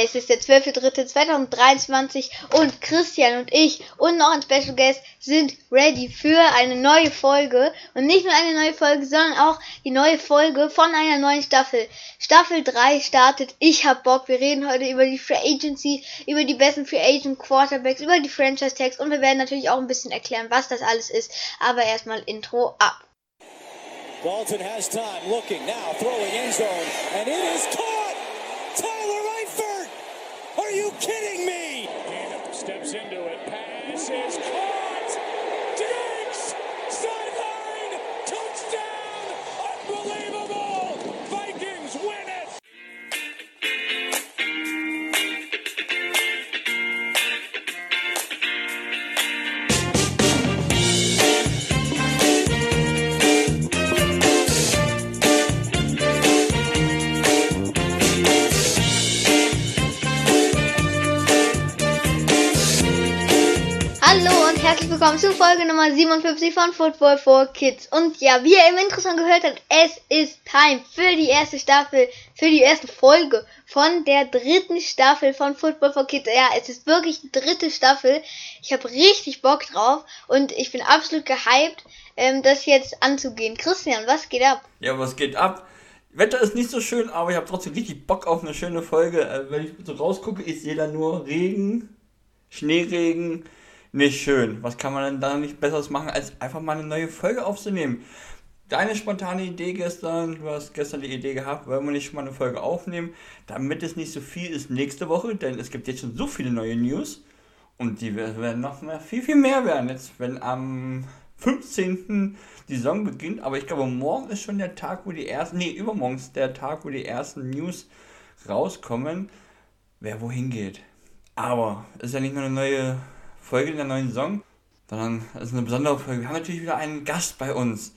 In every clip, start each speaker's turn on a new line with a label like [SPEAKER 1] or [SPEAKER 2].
[SPEAKER 1] Es ist der 12.03.2023 und Christian und ich und noch ein Special Guest sind ready für eine neue Folge. Und nicht nur eine neue Folge, sondern auch die neue Folge von einer neuen Staffel. Staffel 3 startet. Ich hab Bock. Wir reden heute über die Free Agency, über die besten Free Agent Quarterbacks, über die Franchise Tags und wir werden natürlich auch ein bisschen erklären, was das alles ist. Aber erstmal Intro ab. Dalton has time, looking now, throwing end zone, and it is caught! You kidding me? Steps into it, pass is caught! Willkommen zu Folge Nummer 57 von Football for Kids. Und ja, wie ihr im Intro schon gehört habt, es ist Time für die erste Staffel, für die erste Folge von der dritten Staffel von Football for Kids. Ja, es ist wirklich die dritte Staffel. Ich habe richtig Bock drauf und ich bin absolut gehypt, ähm, das jetzt anzugehen. Christian, was geht ab?
[SPEAKER 2] Ja, was geht ab? Wetter ist nicht so schön, aber ich habe trotzdem richtig Bock auf eine schöne Folge. Äh, wenn ich so rausgucke, ich sehe da nur Regen, Schneeregen, nicht schön. Was kann man denn da nicht Besseres machen, als einfach mal eine neue Folge aufzunehmen? Deine spontane Idee gestern, du hast gestern die Idee gehabt, wollen wir nicht mal eine Folge aufnehmen, damit es nicht so viel ist nächste Woche, denn es gibt jetzt schon so viele neue News und die werden noch mehr, viel, viel mehr werden. Jetzt, wenn am 15. die Saison beginnt, aber ich glaube, morgen ist schon der Tag, wo die ersten, nee, übermorgen ist der Tag, wo die ersten News rauskommen, wer wohin geht. Aber es ist ja nicht nur eine neue Folge in der neuen Saison, sondern es ist eine besondere Folge. Wir haben natürlich wieder einen Gast bei uns.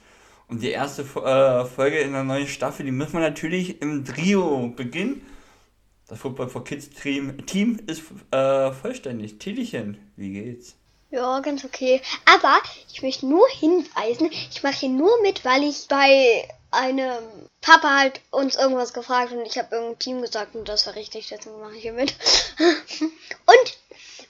[SPEAKER 2] Und die erste äh, Folge in der neuen Staffel, die müssen wir natürlich im Trio beginnen. Das Football for Kids Team, Team ist äh, vollständig. Titelchen, wie geht's?
[SPEAKER 1] Ja, ganz okay. Aber ich möchte nur hinweisen, ich mache hier nur mit, weil ich bei einem Papa halt uns irgendwas gefragt und ich habe irgendein Team gesagt und das war richtig, deswegen mache ich hier mit. und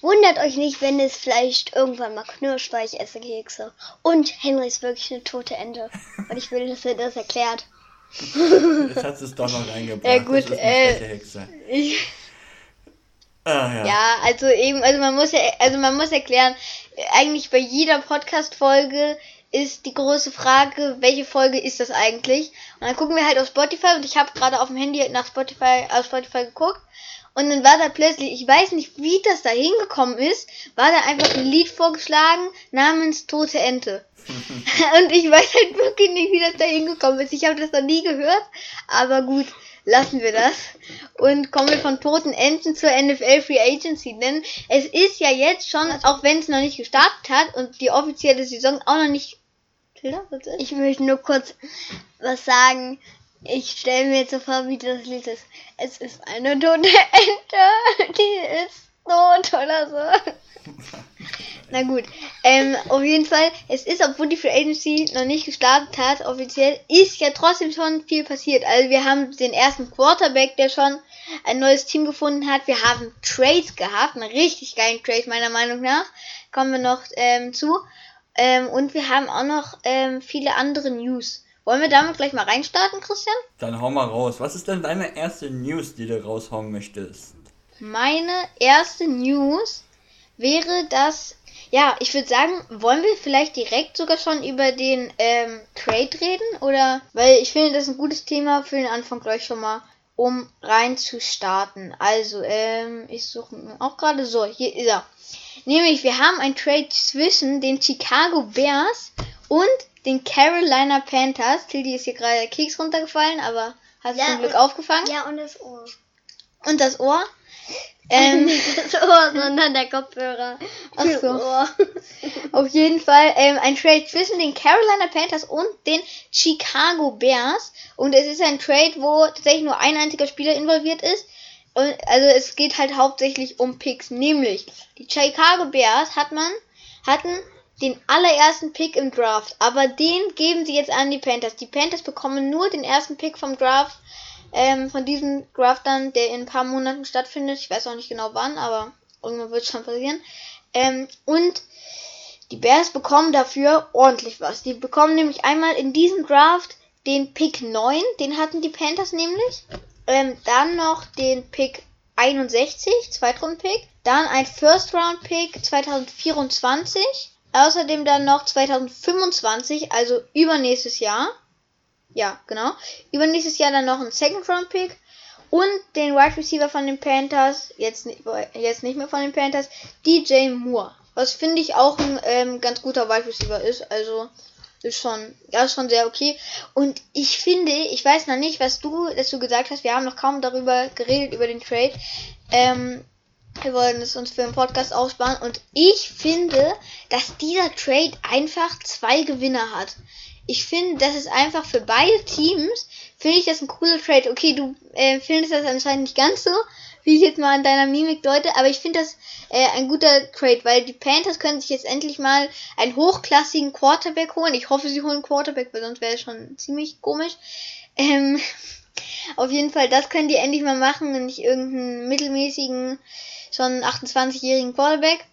[SPEAKER 1] wundert euch nicht, wenn es vielleicht irgendwann mal knirscht, weil ich esse Kekse. Und Henry ist wirklich eine tote Ente. Und ich will, dass er das erklärt.
[SPEAKER 2] Jetzt hat es doch noch reingebracht.
[SPEAKER 1] Ja gut, äh, ich, Ah, ja. ja, also eben, also man muss ja, also man muss erklären, eigentlich bei jeder Podcast-Folge ist die große Frage, welche Folge ist das eigentlich? Und dann gucken wir halt auf Spotify und ich habe gerade auf dem Handy nach Spotify, auf Spotify geguckt und dann war da plötzlich, ich weiß nicht, wie das da hingekommen ist, war da einfach ein Lied vorgeschlagen namens Tote Ente. und ich weiß halt wirklich nicht, wie das da hingekommen ist. Ich habe das noch nie gehört, aber gut lassen wir das und kommen wir von toten Enten zur NFL Free Agency. Denn es ist ja jetzt schon, auch wenn es noch nicht gestartet hat und die offizielle Saison auch noch nicht. Ich möchte nur kurz was sagen. Ich stelle mir jetzt so vor, wie das Lied ist. Es ist eine tote Ente, die ist tot oder so. Na gut, ähm, auf jeden Fall, es ist, obwohl die Free Agency noch nicht gestartet hat, offiziell, ist ja trotzdem schon viel passiert. Also wir haben den ersten Quarterback, der schon ein neues Team gefunden hat. Wir haben Trades gehabt, einen richtig geilen Trade meiner Meinung nach. Kommen wir noch ähm, zu. Ähm, und wir haben auch noch ähm, viele andere News. Wollen wir damit gleich mal reinstarten, Christian?
[SPEAKER 2] Dann hau mal raus. Was ist denn deine erste News, die du raushauen möchtest?
[SPEAKER 1] Meine erste News wäre, dass ja, ich würde sagen, wollen wir vielleicht direkt sogar schon über den ähm, Trade reden? Oder, weil ich finde, das ist ein gutes Thema für den Anfang gleich schon mal, um rein zu starten. Also, ähm, ich suche auch gerade so, hier ist er. Nämlich, wir haben ein Trade zwischen den Chicago Bears und den Carolina Panthers. Tildy ist hier gerade Keks runtergefallen, aber hast ja, zum Glück aufgefangen.
[SPEAKER 3] Ja, und das Ohr.
[SPEAKER 1] Und das Ohr.
[SPEAKER 3] Ähm, das Ohr, sondern der Kopfhörer.
[SPEAKER 1] Ach so. Auf jeden Fall ähm, ein Trade zwischen den Carolina Panthers und den Chicago Bears. Und es ist ein Trade, wo tatsächlich nur ein einziger Spieler involviert ist. Und, also es geht halt hauptsächlich um Picks. Nämlich, die Chicago Bears hat man, hatten den allerersten Pick im Draft. Aber den geben sie jetzt an die Panthers. Die Panthers bekommen nur den ersten Pick vom Draft ähm, von diesem Draft dann, der in ein paar Monaten stattfindet. Ich weiß auch nicht genau wann, aber irgendwann wird es schon passieren. Ähm, und die Bears bekommen dafür ordentlich was. Die bekommen nämlich einmal in diesem Draft den Pick 9, den hatten die Panthers nämlich. Ähm, dann noch den Pick 61, Zweitrunden-Pick. Dann ein First-Round-Pick 2024. Außerdem dann noch 2025, also übernächstes Jahr. Ja, genau. Übernächstes Jahr dann noch ein Second-Round-Pick. Und den Wide Receiver von den Panthers, jetzt, jetzt nicht mehr von den Panthers, DJ Moore. Was finde ich auch ein ähm, ganz guter Wide Receiver ist. Also ist schon, ja, ist schon sehr okay. Und ich finde, ich weiß noch nicht, was du dazu gesagt hast. Wir haben noch kaum darüber geredet, über den Trade. Ähm, wir wollen es uns für den Podcast aussparen. Und ich finde, dass dieser Trade einfach zwei Gewinner hat. Ich finde, das ist einfach für beide Teams, finde ich das ein cooler Trade. Okay, du äh, findest das anscheinend nicht ganz so, wie ich jetzt mal an deiner Mimik deute, aber ich finde das äh, ein guter Trade, weil die Panthers können sich jetzt endlich mal einen hochklassigen Quarterback holen. Ich hoffe, sie holen Quarterback, weil sonst wäre es schon ziemlich komisch. Ähm, auf jeden Fall, das können die endlich mal machen und nicht irgendeinen mittelmäßigen, schon 28-jährigen Quarterback.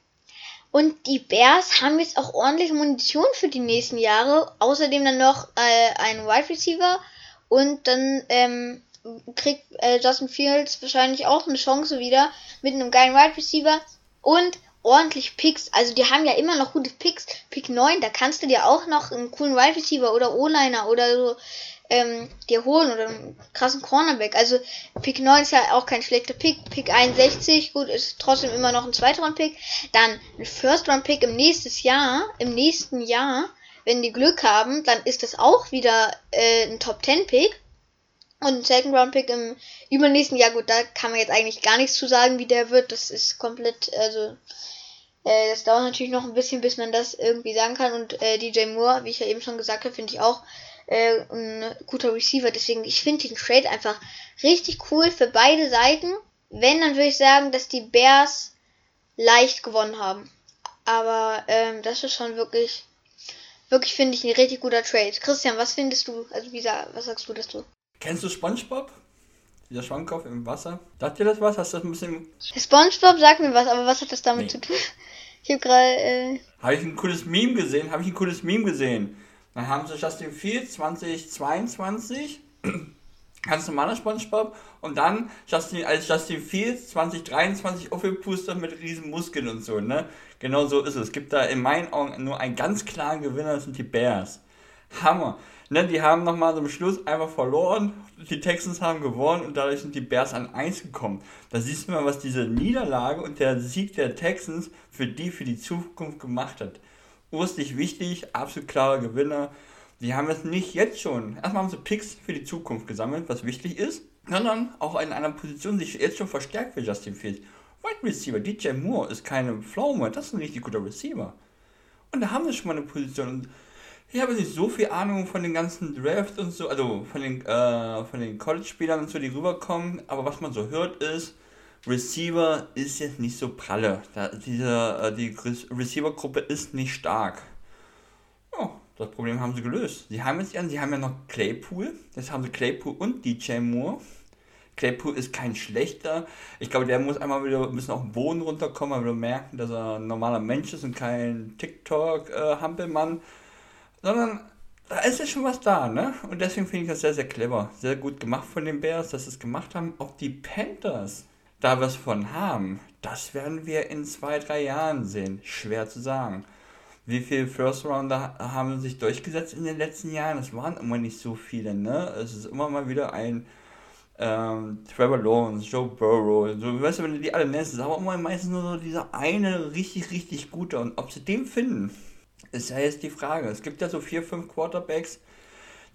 [SPEAKER 1] Und die Bears haben jetzt auch ordentlich Munition für die nächsten Jahre. Außerdem dann noch äh, einen Wide Receiver und dann ähm, kriegt äh, Justin Fields wahrscheinlich auch eine Chance wieder mit einem geilen Wide Receiver und ordentlich Picks. Also die haben ja immer noch gute Picks. Pick 9, da kannst du dir auch noch einen coolen Wide Receiver oder O-Liner oder so ähm, dir holen oder einen krassen Cornerback. Also Pick 9 ist ja auch kein schlechter Pick. Pick 61, gut, ist trotzdem immer noch ein zweiter Round Pick. Dann ein First Round Pick im nächsten Jahr, im nächsten Jahr, wenn die Glück haben, dann ist das auch wieder äh, ein Top 10 Pick. Und ein Second Round Pick im übernächsten Jahr, gut, da kann man jetzt eigentlich gar nichts zu sagen, wie der wird. Das ist komplett, also, äh, das dauert natürlich noch ein bisschen, bis man das irgendwie sagen kann. Und äh, DJ Moore, wie ich ja eben schon gesagt habe, finde ich auch äh, ein guter Receiver. Deswegen, ich finde den Trade einfach richtig cool für beide Seiten. Wenn, dann würde ich sagen, dass die Bears leicht gewonnen haben. Aber ähm, das ist schon wirklich, wirklich finde ich ein richtig guter Trade. Christian, was findest du? Also wie was sagst du dazu?
[SPEAKER 2] Kennst du SpongeBob? Dieser Schwammkopf im Wasser. Sagt dir das was? Hast du das ein bisschen.
[SPEAKER 1] SpongeBob sagt mir was, aber was hat das damit nee. zu tun? Ich habe gerade. Äh...
[SPEAKER 2] Habe ich ein cooles Meme gesehen? Habe ich ein cooles Meme gesehen? Dann haben sie Justin Fields 2022. ganz normaler SpongeBob. Und dann Justin, als Justin Fields 2023 aufgepustet mit riesen Muskeln und so, ne? Genau so ist es. Es gibt da in meinen Augen nur einen ganz klaren Gewinner, das sind die Bears. Hammer. Ne, die haben nochmal zum Schluss einfach verloren. Die Texans haben gewonnen und dadurch sind die Bears an 1 gekommen. Da siehst du mal, was diese Niederlage und der Sieg der Texans für die, für die Zukunft gemacht hat. Urstig wichtig, absolut klarer Gewinner. Die haben es nicht jetzt schon. Erstmal haben sie Picks für die Zukunft gesammelt, was wichtig ist, sondern auch in einer Position sich jetzt schon verstärkt für Justin Fields. Wide Receiver, DJ Moore ist keine Pflaume, das ist ein richtig guter Receiver. Und da haben sie schon mal eine Position. Ich habe nicht so viel Ahnung von den ganzen Drafts und so, also von den, äh, von den College-Spielern und so, die rüberkommen, aber was man so hört ist, Receiver ist jetzt nicht so pralle. Da, diese, äh, die Receiver-Gruppe ist nicht stark. Ja, das Problem haben sie gelöst. Sie haben jetzt sie haben ja noch Claypool. Jetzt haben sie Claypool und DJ Moore. Claypool ist kein schlechter. Ich glaube, der muss einmal wieder ein bisschen auf den Boden runterkommen, weil wir merken, dass er ein normaler Mensch ist und kein TikTok-Hampelmann. Äh, sondern da ist ja schon was da, ne? Und deswegen finde ich das sehr, sehr clever. Sehr gut gemacht von den Bears, dass sie es gemacht haben. Auch die Panthers da was von haben, das werden wir in zwei, drei Jahren sehen. Schwer zu sagen. Wie viele First Rounder haben sich durchgesetzt in den letzten Jahren? Es waren immer nicht so viele, ne? Es ist immer mal wieder ein ähm, Trevor Lawrence, Joe Burrow, so, weißt du, wenn du die alle nennst, ist aber immer meistens nur so dieser eine richtig, richtig gute. Und ob sie den finden, ist ja jetzt die Frage. Es gibt ja so vier, fünf Quarterbacks,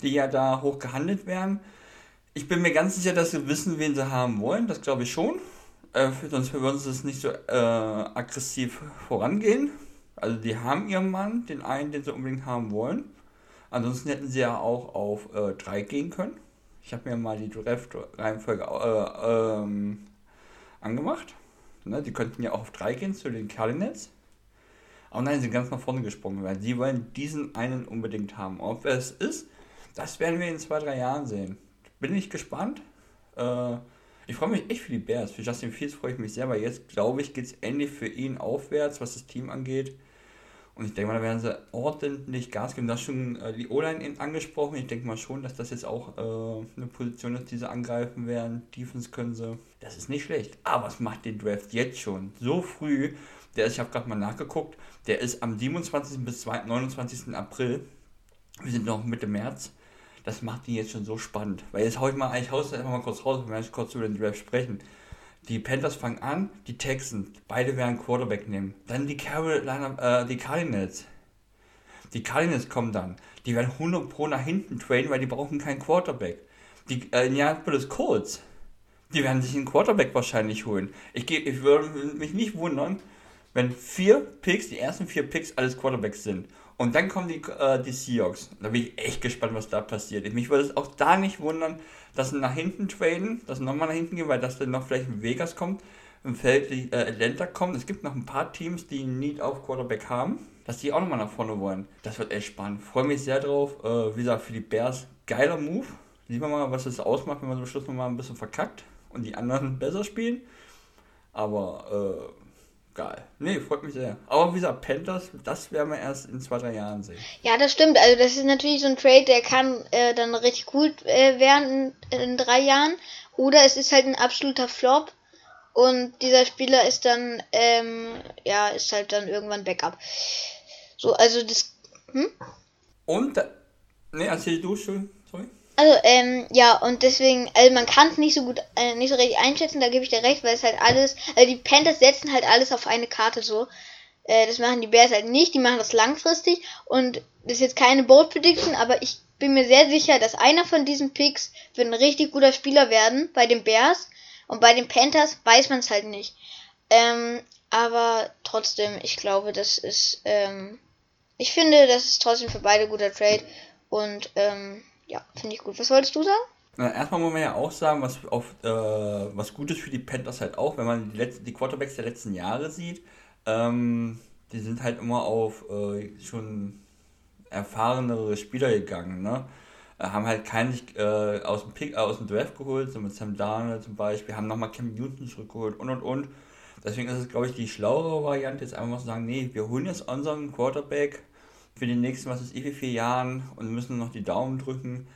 [SPEAKER 2] die ja da hoch gehandelt werden. Ich bin mir ganz sicher, dass sie wissen, wen sie haben wollen. Das glaube ich schon. Äh, sonst würden sie es nicht so äh, aggressiv vorangehen. Also die haben ihren Mann, den einen, den sie unbedingt haben wollen. Ansonsten hätten sie ja auch auf 3 äh, gehen können. Ich habe mir mal die Draft-Reihenfolge äh, ähm, angemacht. Ne, die könnten ja auch auf 3 gehen zu den Cardinals. Aber nein, sie sind ganz nach vorne gesprungen, weil sie wollen diesen einen unbedingt haben. Ob es ist, das werden wir in zwei, drei Jahren sehen. Bin ich gespannt. Äh, ich freue mich echt für die Bears. Für Justin Fields freue ich mich sehr, weil jetzt, glaube ich, geht es endlich für ihn aufwärts, was das Team angeht. Und ich denke mal, da werden sie ordentlich Gas geben. Du hast schon äh, die O-Line angesprochen. Ich denke mal schon, dass das jetzt auch äh, eine Position ist, die sie angreifen werden. Defense können sie. Das ist nicht schlecht. Aber es macht den Draft jetzt schon so früh. Der ist, ich habe gerade mal nachgeguckt, der ist am 27. bis 29. April. Wir sind noch Mitte März. Das macht ihn jetzt schon so spannend. Weil jetzt hau ich mal, ich hau es einfach mal kurz raus, wenn wir kurz über den Draft sprechen. Die Panthers fangen an, die Texans, beide werden Quarterback nehmen. Dann die Carolina, äh, die Cardinals. Die Cardinals kommen dann. Die werden 100 pro nach hinten traden, weil die brauchen keinen Quarterback. Die äh, Indianapolis Colts, die werden sich einen Quarterback wahrscheinlich holen. Ich, ich würde mich nicht wundern, wenn vier Picks, die ersten vier Picks alles Quarterbacks sind. Und dann kommen die, äh, die Seahawks. Da bin ich echt gespannt, was da passiert. Mich würde es auch da nicht wundern, dass sie nach hinten traden, dass sie nochmal nach hinten gehen, weil das dann noch vielleicht in Vegas kommt, im Feld die, äh, Atlanta kommt. Es gibt noch ein paar Teams, die einen Need auf Quarterback haben, dass die auch nochmal nach vorne wollen. Das wird echt spannend. Freue mich sehr drauf. Äh, wie gesagt, für die Bears geiler Move. Sehen wir mal, was es ausmacht, wenn man zum Schluss nochmal ein bisschen verkackt und die anderen besser spielen. Aber äh, geil. Nee, freut mich sehr. Aber wie gesagt, Panthers, das werden wir erst in zwei, drei Jahren sehen.
[SPEAKER 1] Ja, das stimmt. Also das ist natürlich so ein Trade, der kann äh, dann richtig gut äh, werden in, in, drei Jahren. Oder es ist halt ein absoluter Flop. Und dieser Spieler ist dann, ähm, ja, ist halt dann irgendwann Backup. So, also das. Hm?
[SPEAKER 2] Und, ne, erzähl du schon, sorry.
[SPEAKER 1] Also, ähm, ja, und deswegen, also man kann es nicht so gut, äh, nicht so richtig einschätzen, da gebe ich dir recht, weil es halt alles, also die Panthers setzen halt alles auf eine Karte so. Äh, das machen die Bears halt nicht, die machen das langfristig und das ist jetzt keine Bold Prediction, aber ich bin mir sehr sicher, dass einer von diesen Picks wird ein richtig guter Spieler werden bei den Bears und bei den Panthers weiß man es halt nicht. Ähm, aber trotzdem, ich glaube, das ist, ähm, ich finde, das ist trotzdem für beide guter Trade und, ähm, ja, finde ich gut. Was wolltest du sagen?
[SPEAKER 2] Na, erstmal muss man ja auch sagen, was, auf, äh, was gut ist für die Panthers halt auch, wenn man die, letzten, die Quarterbacks der letzten Jahre sieht. Ähm, die sind halt immer auf äh, schon erfahrenere Spieler gegangen, ne? Äh, haben halt keinen äh, aus dem Pick, äh, aus dem Draft geholt, so mit Sam Darnold zum Beispiel, haben nochmal Cam Newton zurückgeholt und und und. Deswegen ist es, glaube ich, die schlauere Variante, jetzt einfach mal zu sagen, nee, wir holen jetzt unseren Quarterback, für die nächsten, was ist eh, vier Jahren und müssen noch die Daumen drücken.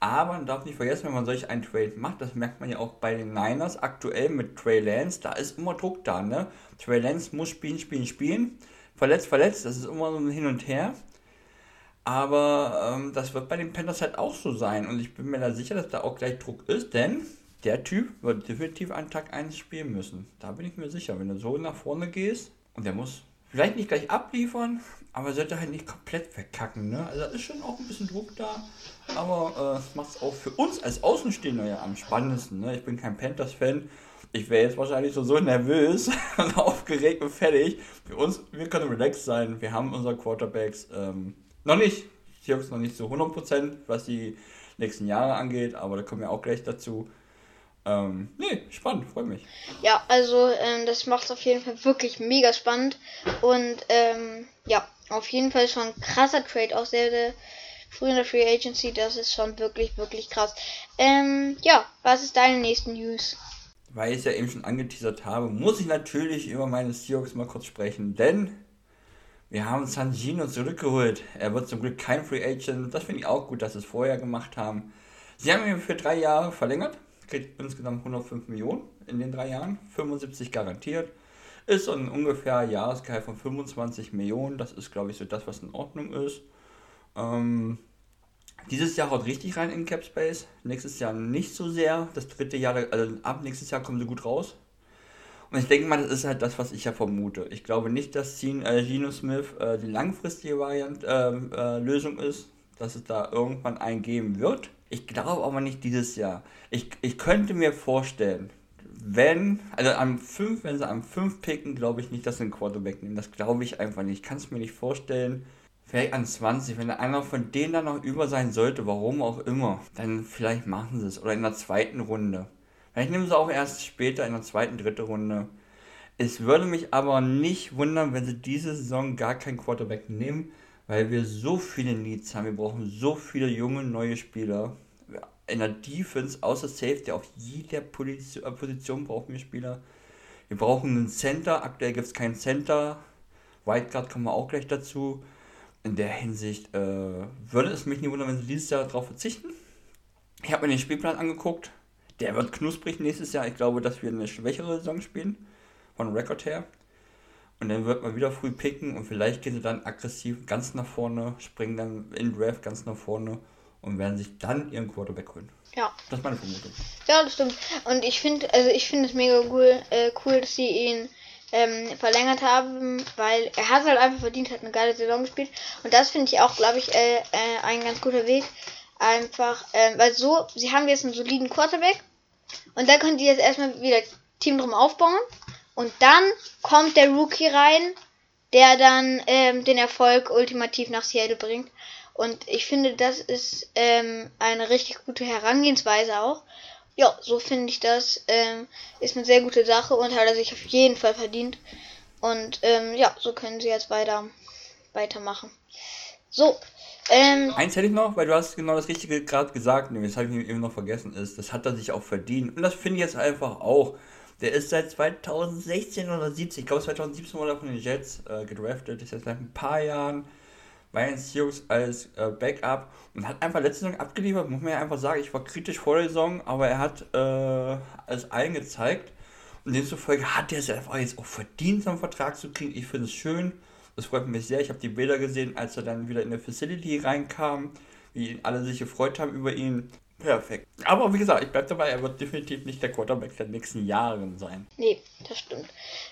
[SPEAKER 2] Aber man darf nicht vergessen, wenn man solch einen Trade macht, das merkt man ja auch bei den Niners aktuell mit Trey Lance, da ist immer Druck da, ne? Trey Lance muss spielen, spielen, spielen. Verletzt, verletzt, das ist immer so ein Hin und Her. Aber ähm, das wird bei den Panthers halt auch so sein. Und ich bin mir da sicher, dass da auch gleich Druck ist, denn der Typ wird definitiv an Tag 1 spielen müssen. Da bin ich mir sicher. Wenn du so nach vorne gehst und der muss vielleicht nicht gleich abliefern, aber sollte halt nicht komplett verkacken. Ne? Also da ist schon auch ein bisschen Druck da. Aber äh, macht es auch für uns als Außenstehender ja am spannendsten. Ne? Ich bin kein Panthers-Fan. Ich wäre jetzt wahrscheinlich so, so nervös und aufgeregt und fertig. Für uns, wir können relaxed sein. Wir haben unsere Quarterbacks ähm, noch nicht. Seahawks noch nicht so 100%, was die nächsten Jahre angeht. Aber da kommen wir auch gleich dazu. Ähm, nee, spannend, freue mich.
[SPEAKER 1] Ja, also ähm, das macht es auf jeden Fall wirklich mega spannend. Und ähm, ja, auf jeden Fall schon ein krasser Trade, auch sehr, sehr früh in der Free Agency. Das ist schon wirklich, wirklich krass. Ähm, ja, was ist deine nächste News?
[SPEAKER 2] Weil ich es ja eben schon angeteasert habe, muss ich natürlich über meine Seahawks mal kurz sprechen, denn wir haben San Gino zurückgeholt. Er wird zum Glück kein Free Agent. Das finde ich auch gut, dass sie es vorher gemacht haben. Sie haben ihn für drei Jahre verlängert kriegt insgesamt 105 Millionen in den drei Jahren, 75 garantiert. Ist ein ungefähr Jahresgehalt von 25 Millionen. Das ist, glaube ich, so das, was in Ordnung ist. Ähm, dieses Jahr haut richtig rein in Cap Space. Nächstes Jahr nicht so sehr. Das dritte Jahr, also ab nächstes Jahr kommen sie gut raus. Und ich denke mal, das ist halt das, was ich ja vermute. Ich glaube nicht, dass äh, Gino Smith äh, die langfristige Variante, äh, äh, Lösung ist, dass es da irgendwann einen geben wird. Ich glaube aber nicht dieses Jahr. Ich, ich könnte mir vorstellen, wenn, also am 5, wenn sie am 5 picken, glaube ich nicht, dass sie einen Quarterback nehmen. Das glaube ich einfach nicht. Ich kann es mir nicht vorstellen. Vielleicht an 20, wenn einer von denen dann noch über sein sollte, warum auch immer, dann vielleicht machen sie es. Oder in der zweiten Runde. Vielleicht nehmen sie auch erst später in der zweiten, dritten Runde. Es würde mich aber nicht wundern, wenn sie diese Saison gar keinen Quarterback nehmen, weil wir so viele Needs haben. Wir brauchen so viele junge, neue Spieler in der Defense außer Safety auf jeder Position, äh, Position brauchen wir Spieler. Wir brauchen einen Center. Aktuell gibt es keinen Center. Wildcard kommen wir auch gleich dazu. In der Hinsicht äh, würde es mich nicht wundern, wenn sie dieses Jahr darauf verzichten. Ich habe mir den Spielplan angeguckt. Der wird knusprig nächstes Jahr. Ich glaube, dass wir eine schwächere Saison spielen. Von Rekord her. Und dann wird man wieder früh picken und vielleicht gehen sie dann aggressiv ganz nach vorne, springen dann in Draft ganz nach vorne und werden sich dann ihren Quarterback holen.
[SPEAKER 1] Ja.
[SPEAKER 2] Das ist meine Vermutung.
[SPEAKER 1] Ja, das stimmt. Und ich finde, also ich finde es mega cool, äh, cool, dass sie ihn ähm, verlängert haben, weil er hat halt einfach verdient, hat eine geile Saison gespielt. Und das finde ich auch, glaube ich, äh, äh, ein ganz guter Weg. Einfach, äh, weil so, sie haben jetzt einen soliden Quarterback und da können die jetzt erstmal wieder Team drum aufbauen. Und dann kommt der Rookie rein, der dann ähm, den Erfolg ultimativ nach Seattle bringt. Und ich finde, das ist ähm, eine richtig gute Herangehensweise auch. Ja, so finde ich das. Ähm, ist eine sehr gute Sache und hat er sich auf jeden Fall verdient. Und ähm, ja, so können sie jetzt weiter weitermachen. So. Ähm,
[SPEAKER 2] Eins hätte ich noch, weil du hast genau das Richtige gerade gesagt, nämlich das habe ich eben noch vergessen, ist, das hat er sich auch verdient. Und das finde ich jetzt einfach auch. Der ist seit 2016 oder 17, ich glaube 2017 wurde er von den Jets äh, gedraftet, ist jetzt seit ein paar Jahren den Seahawks als äh, Backup und hat einfach letzte Saison abgeliefert, muss man ja einfach sagen. Ich war kritisch vor der Saison, aber er hat äh, alles allen gezeigt. Und demzufolge hat er es einfach jetzt auch verdient, so einen Vertrag zu kriegen. Ich finde es schön. Das freut mich sehr. Ich habe die Bilder gesehen, als er dann wieder in der Facility reinkam, wie alle sich gefreut haben über ihn. Perfekt. Aber wie gesagt, ich bleibe dabei, er wird definitiv nicht der Quarterback der nächsten Jahren sein.
[SPEAKER 1] Nee, das stimmt.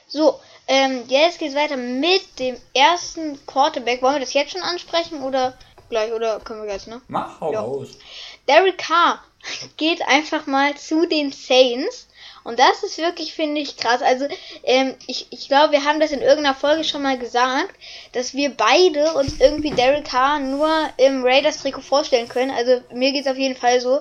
[SPEAKER 1] So, ähm, jetzt geht's weiter mit dem ersten Quarterback. Wollen wir das jetzt schon ansprechen oder gleich? Oder können wir jetzt, ne?
[SPEAKER 2] Mach hau ja. raus.
[SPEAKER 1] Derek Carr geht einfach mal zu den Saints. Und das ist wirklich, finde ich, krass. Also, ähm, ich, ich glaube, wir haben das in irgendeiner Folge schon mal gesagt, dass wir beide uns irgendwie Derek Carr nur im Raiders-Trikot vorstellen können. Also, mir geht's auf jeden Fall so.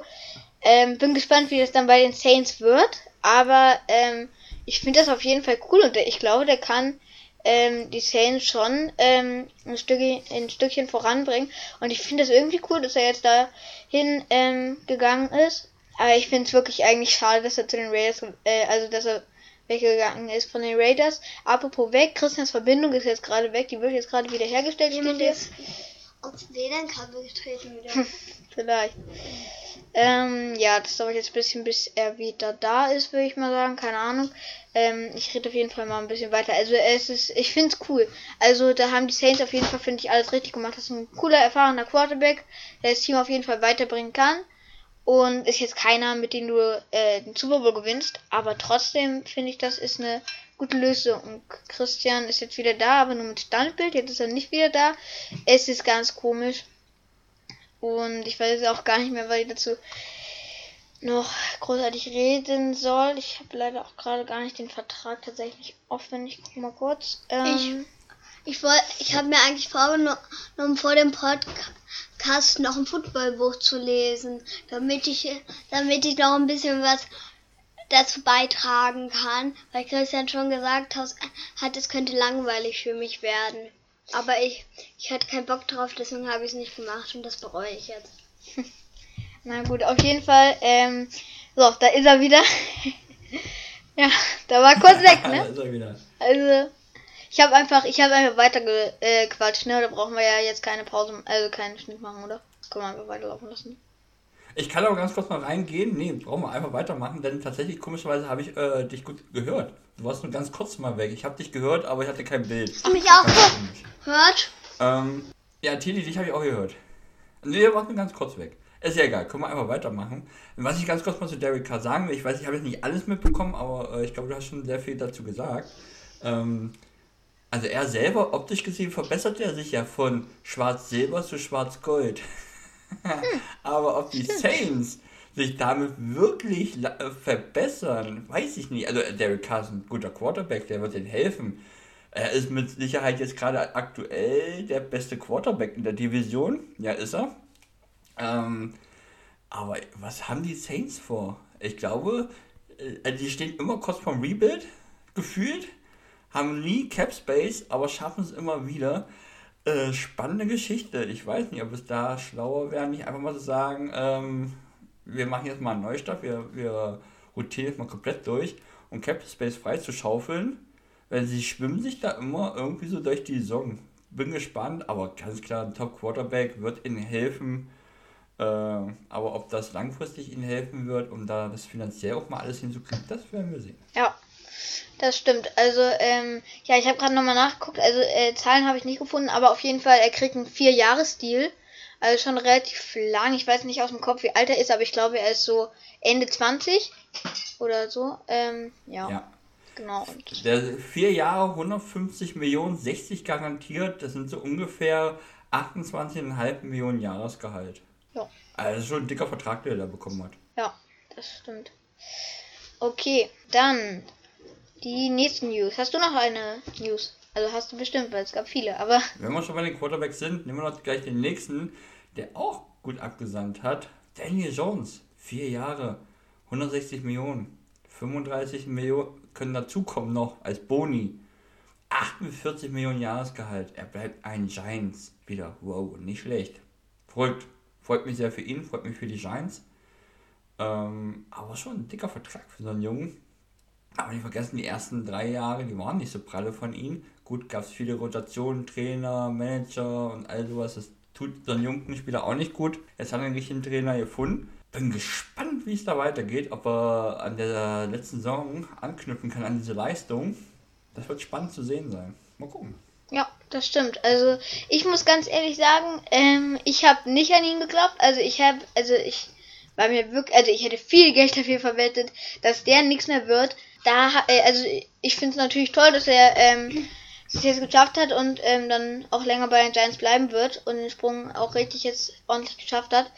[SPEAKER 1] Ähm, bin gespannt, wie das dann bei den Saints wird. Aber, ähm, ich finde das auf jeden Fall cool und ich glaube, der kann ähm, die Saints schon ähm, ein, Stückchen, ein Stückchen voranbringen. Und ich finde das irgendwie cool, dass er jetzt dahin ähm, gegangen ist. Aber ich finde es wirklich eigentlich schade, dass er zu den Raiders, äh, also dass er weggegangen ist von den Raiders. Apropos weg, Christians Verbindung ist jetzt gerade weg, die wird jetzt gerade wieder hergestellt.
[SPEAKER 3] Jemand ist auf WLAN-Kabel getreten wieder.
[SPEAKER 1] Vielleicht. Ähm, ja, das dauert jetzt ein bisschen, bis er wieder da ist, würde ich mal sagen. Keine Ahnung. Ähm, ich rede auf jeden Fall mal ein bisschen weiter. Also es ist, ich finde es cool. Also da haben die Saints auf jeden Fall, finde ich, alles richtig gemacht. Das ist ein cooler, erfahrener Quarterback, der das Team auf jeden Fall weiterbringen kann. Und ist jetzt keiner, mit dem du äh, den Super Bowl gewinnst. Aber trotzdem finde ich, das ist eine gute Lösung. Und Christian ist jetzt wieder da, aber nur mit Standbild. Jetzt ist er nicht wieder da. Es ist ganz komisch. Und ich weiß auch gar nicht mehr, was ich dazu noch großartig reden soll. Ich habe leider auch gerade gar nicht den Vertrag tatsächlich offen. Ich guck mal kurz.
[SPEAKER 3] Ähm, ich ich, wollt, ich habe mir eigentlich vorgenommen, vor dem Podcast noch ein Footballbuch zu lesen, damit ich, damit ich noch ein bisschen was dazu beitragen kann, weil Christian schon gesagt hat, es könnte langweilig für mich werden. Aber ich, ich hatte keinen Bock drauf, deswegen habe ich es nicht gemacht und das bereue ich jetzt.
[SPEAKER 1] Na gut, auf jeden Fall. Ähm, so, da ist er wieder. ja, da war kurz weg, ne? da ist er wieder. Also, ich habe einfach, ich habe einfach weiter gequatscht, äh, ne? Da brauchen wir ja jetzt keine Pause, also keinen Schnitt machen, oder? Können wir einfach weiterlaufen lassen.
[SPEAKER 2] Ich kann aber ganz kurz mal reingehen. Nee, brauchen wir einfach weitermachen, denn tatsächlich, komischerweise, habe ich äh, dich gut gehört. Du warst nur ganz kurz mal weg. Ich habe dich gehört, aber ich hatte kein Bild.
[SPEAKER 3] Ich mich auch gehört.
[SPEAKER 2] Ähm, ja, Tili, dich habe ich auch gehört. Nee, du warst nur ganz kurz weg. Ist ja egal, können wir einfach weitermachen. Was ich ganz kurz mal zu Derek Carr sagen will, ich weiß, ich habe jetzt nicht alles mitbekommen, aber äh, ich glaube, du hast schon sehr viel dazu gesagt. Ähm, also er selber, optisch gesehen, verbessert er sich ja von Schwarz-Silber zu Schwarz-Gold. Aber ob die Saints sich damit wirklich äh, verbessern, weiß ich nicht. Also Derek Carr ist ein guter Quarterback, der wird ihnen helfen. Er ist mit Sicherheit jetzt gerade aktuell der beste Quarterback in der Division. Ja, ist er. Ähm, aber was haben die Saints vor? Ich glaube, äh, die stehen immer kurz vorm Rebuild, gefühlt, haben nie Cap Space, aber schaffen es immer wieder. Äh, spannende Geschichte. Ich weiß nicht, ob es da schlauer wäre, nicht einfach mal zu sagen, ähm, wir machen jetzt mal einen Neustart, wir, wir rotieren jetzt mal komplett durch, um Cap Space frei zu schaufeln. Weil sie schwimmen sich da immer irgendwie so durch die Saison. Bin gespannt, aber ganz klar, ein Top Quarterback wird ihnen helfen. Äh, aber ob das langfristig ihnen helfen wird, um da das finanziell auch mal alles hinzukriegen, das werden wir sehen.
[SPEAKER 1] Ja, das stimmt. Also, ähm, ja, ich habe gerade nochmal nachgeguckt. Also, äh, Zahlen habe ich nicht gefunden, aber auf jeden Fall, er kriegt einen Vier-Jahres-Deal. Also schon relativ lang. Ich weiß nicht aus dem Kopf, wie alt er ist, aber ich glaube, er ist so Ende 20 oder so. Ähm, ja. ja.
[SPEAKER 2] Genau. Der vier Jahre 150 Millionen, 60 garantiert, das sind so ungefähr 28,5 Millionen Jahresgehalt. Ja. Also schon ein dicker Vertrag, der er da bekommen hat.
[SPEAKER 1] Ja, das stimmt. Okay, dann die nächsten News. Hast du noch eine News? Also hast du bestimmt, weil es gab viele, aber.
[SPEAKER 2] Wenn wir schon bei den Quarterbacks sind, nehmen wir noch gleich den nächsten, der auch gut abgesandt hat. Daniel Jones. Vier Jahre, 160 Millionen. 35 Millionen können dazukommen noch als Boni. 48 Millionen Jahresgehalt. Er bleibt ein Giants wieder. Wow, nicht schlecht. Freut, freut mich sehr für ihn, freut mich für die Giants. Ähm, aber schon ein dicker Vertrag für so einen Jungen. Aber nicht vergessen, die ersten drei Jahre, die waren nicht so pralle von ihm. Gut, gab es viele Rotationen, Trainer, Manager und all sowas. Das tut so einen jungen Spieler auch nicht gut. Jetzt hat er einen richtigen Trainer gefunden. Bin gespannt, wie es da weitergeht, ob er an der letzten Saison anknüpfen kann an diese Leistung. Das wird spannend zu sehen sein. Mal gucken.
[SPEAKER 1] Ja, das stimmt. Also ich muss ganz ehrlich sagen, ähm, ich habe nicht an ihn geglaubt. Also ich habe, also ich war mir wirklich, also ich hätte viel Geld dafür verwettet, dass der nichts mehr wird. Da, äh, also ich finde es natürlich toll, dass er ähm, es jetzt geschafft hat und ähm, dann auch länger bei den Giants bleiben wird und den Sprung auch richtig jetzt ordentlich geschafft hat.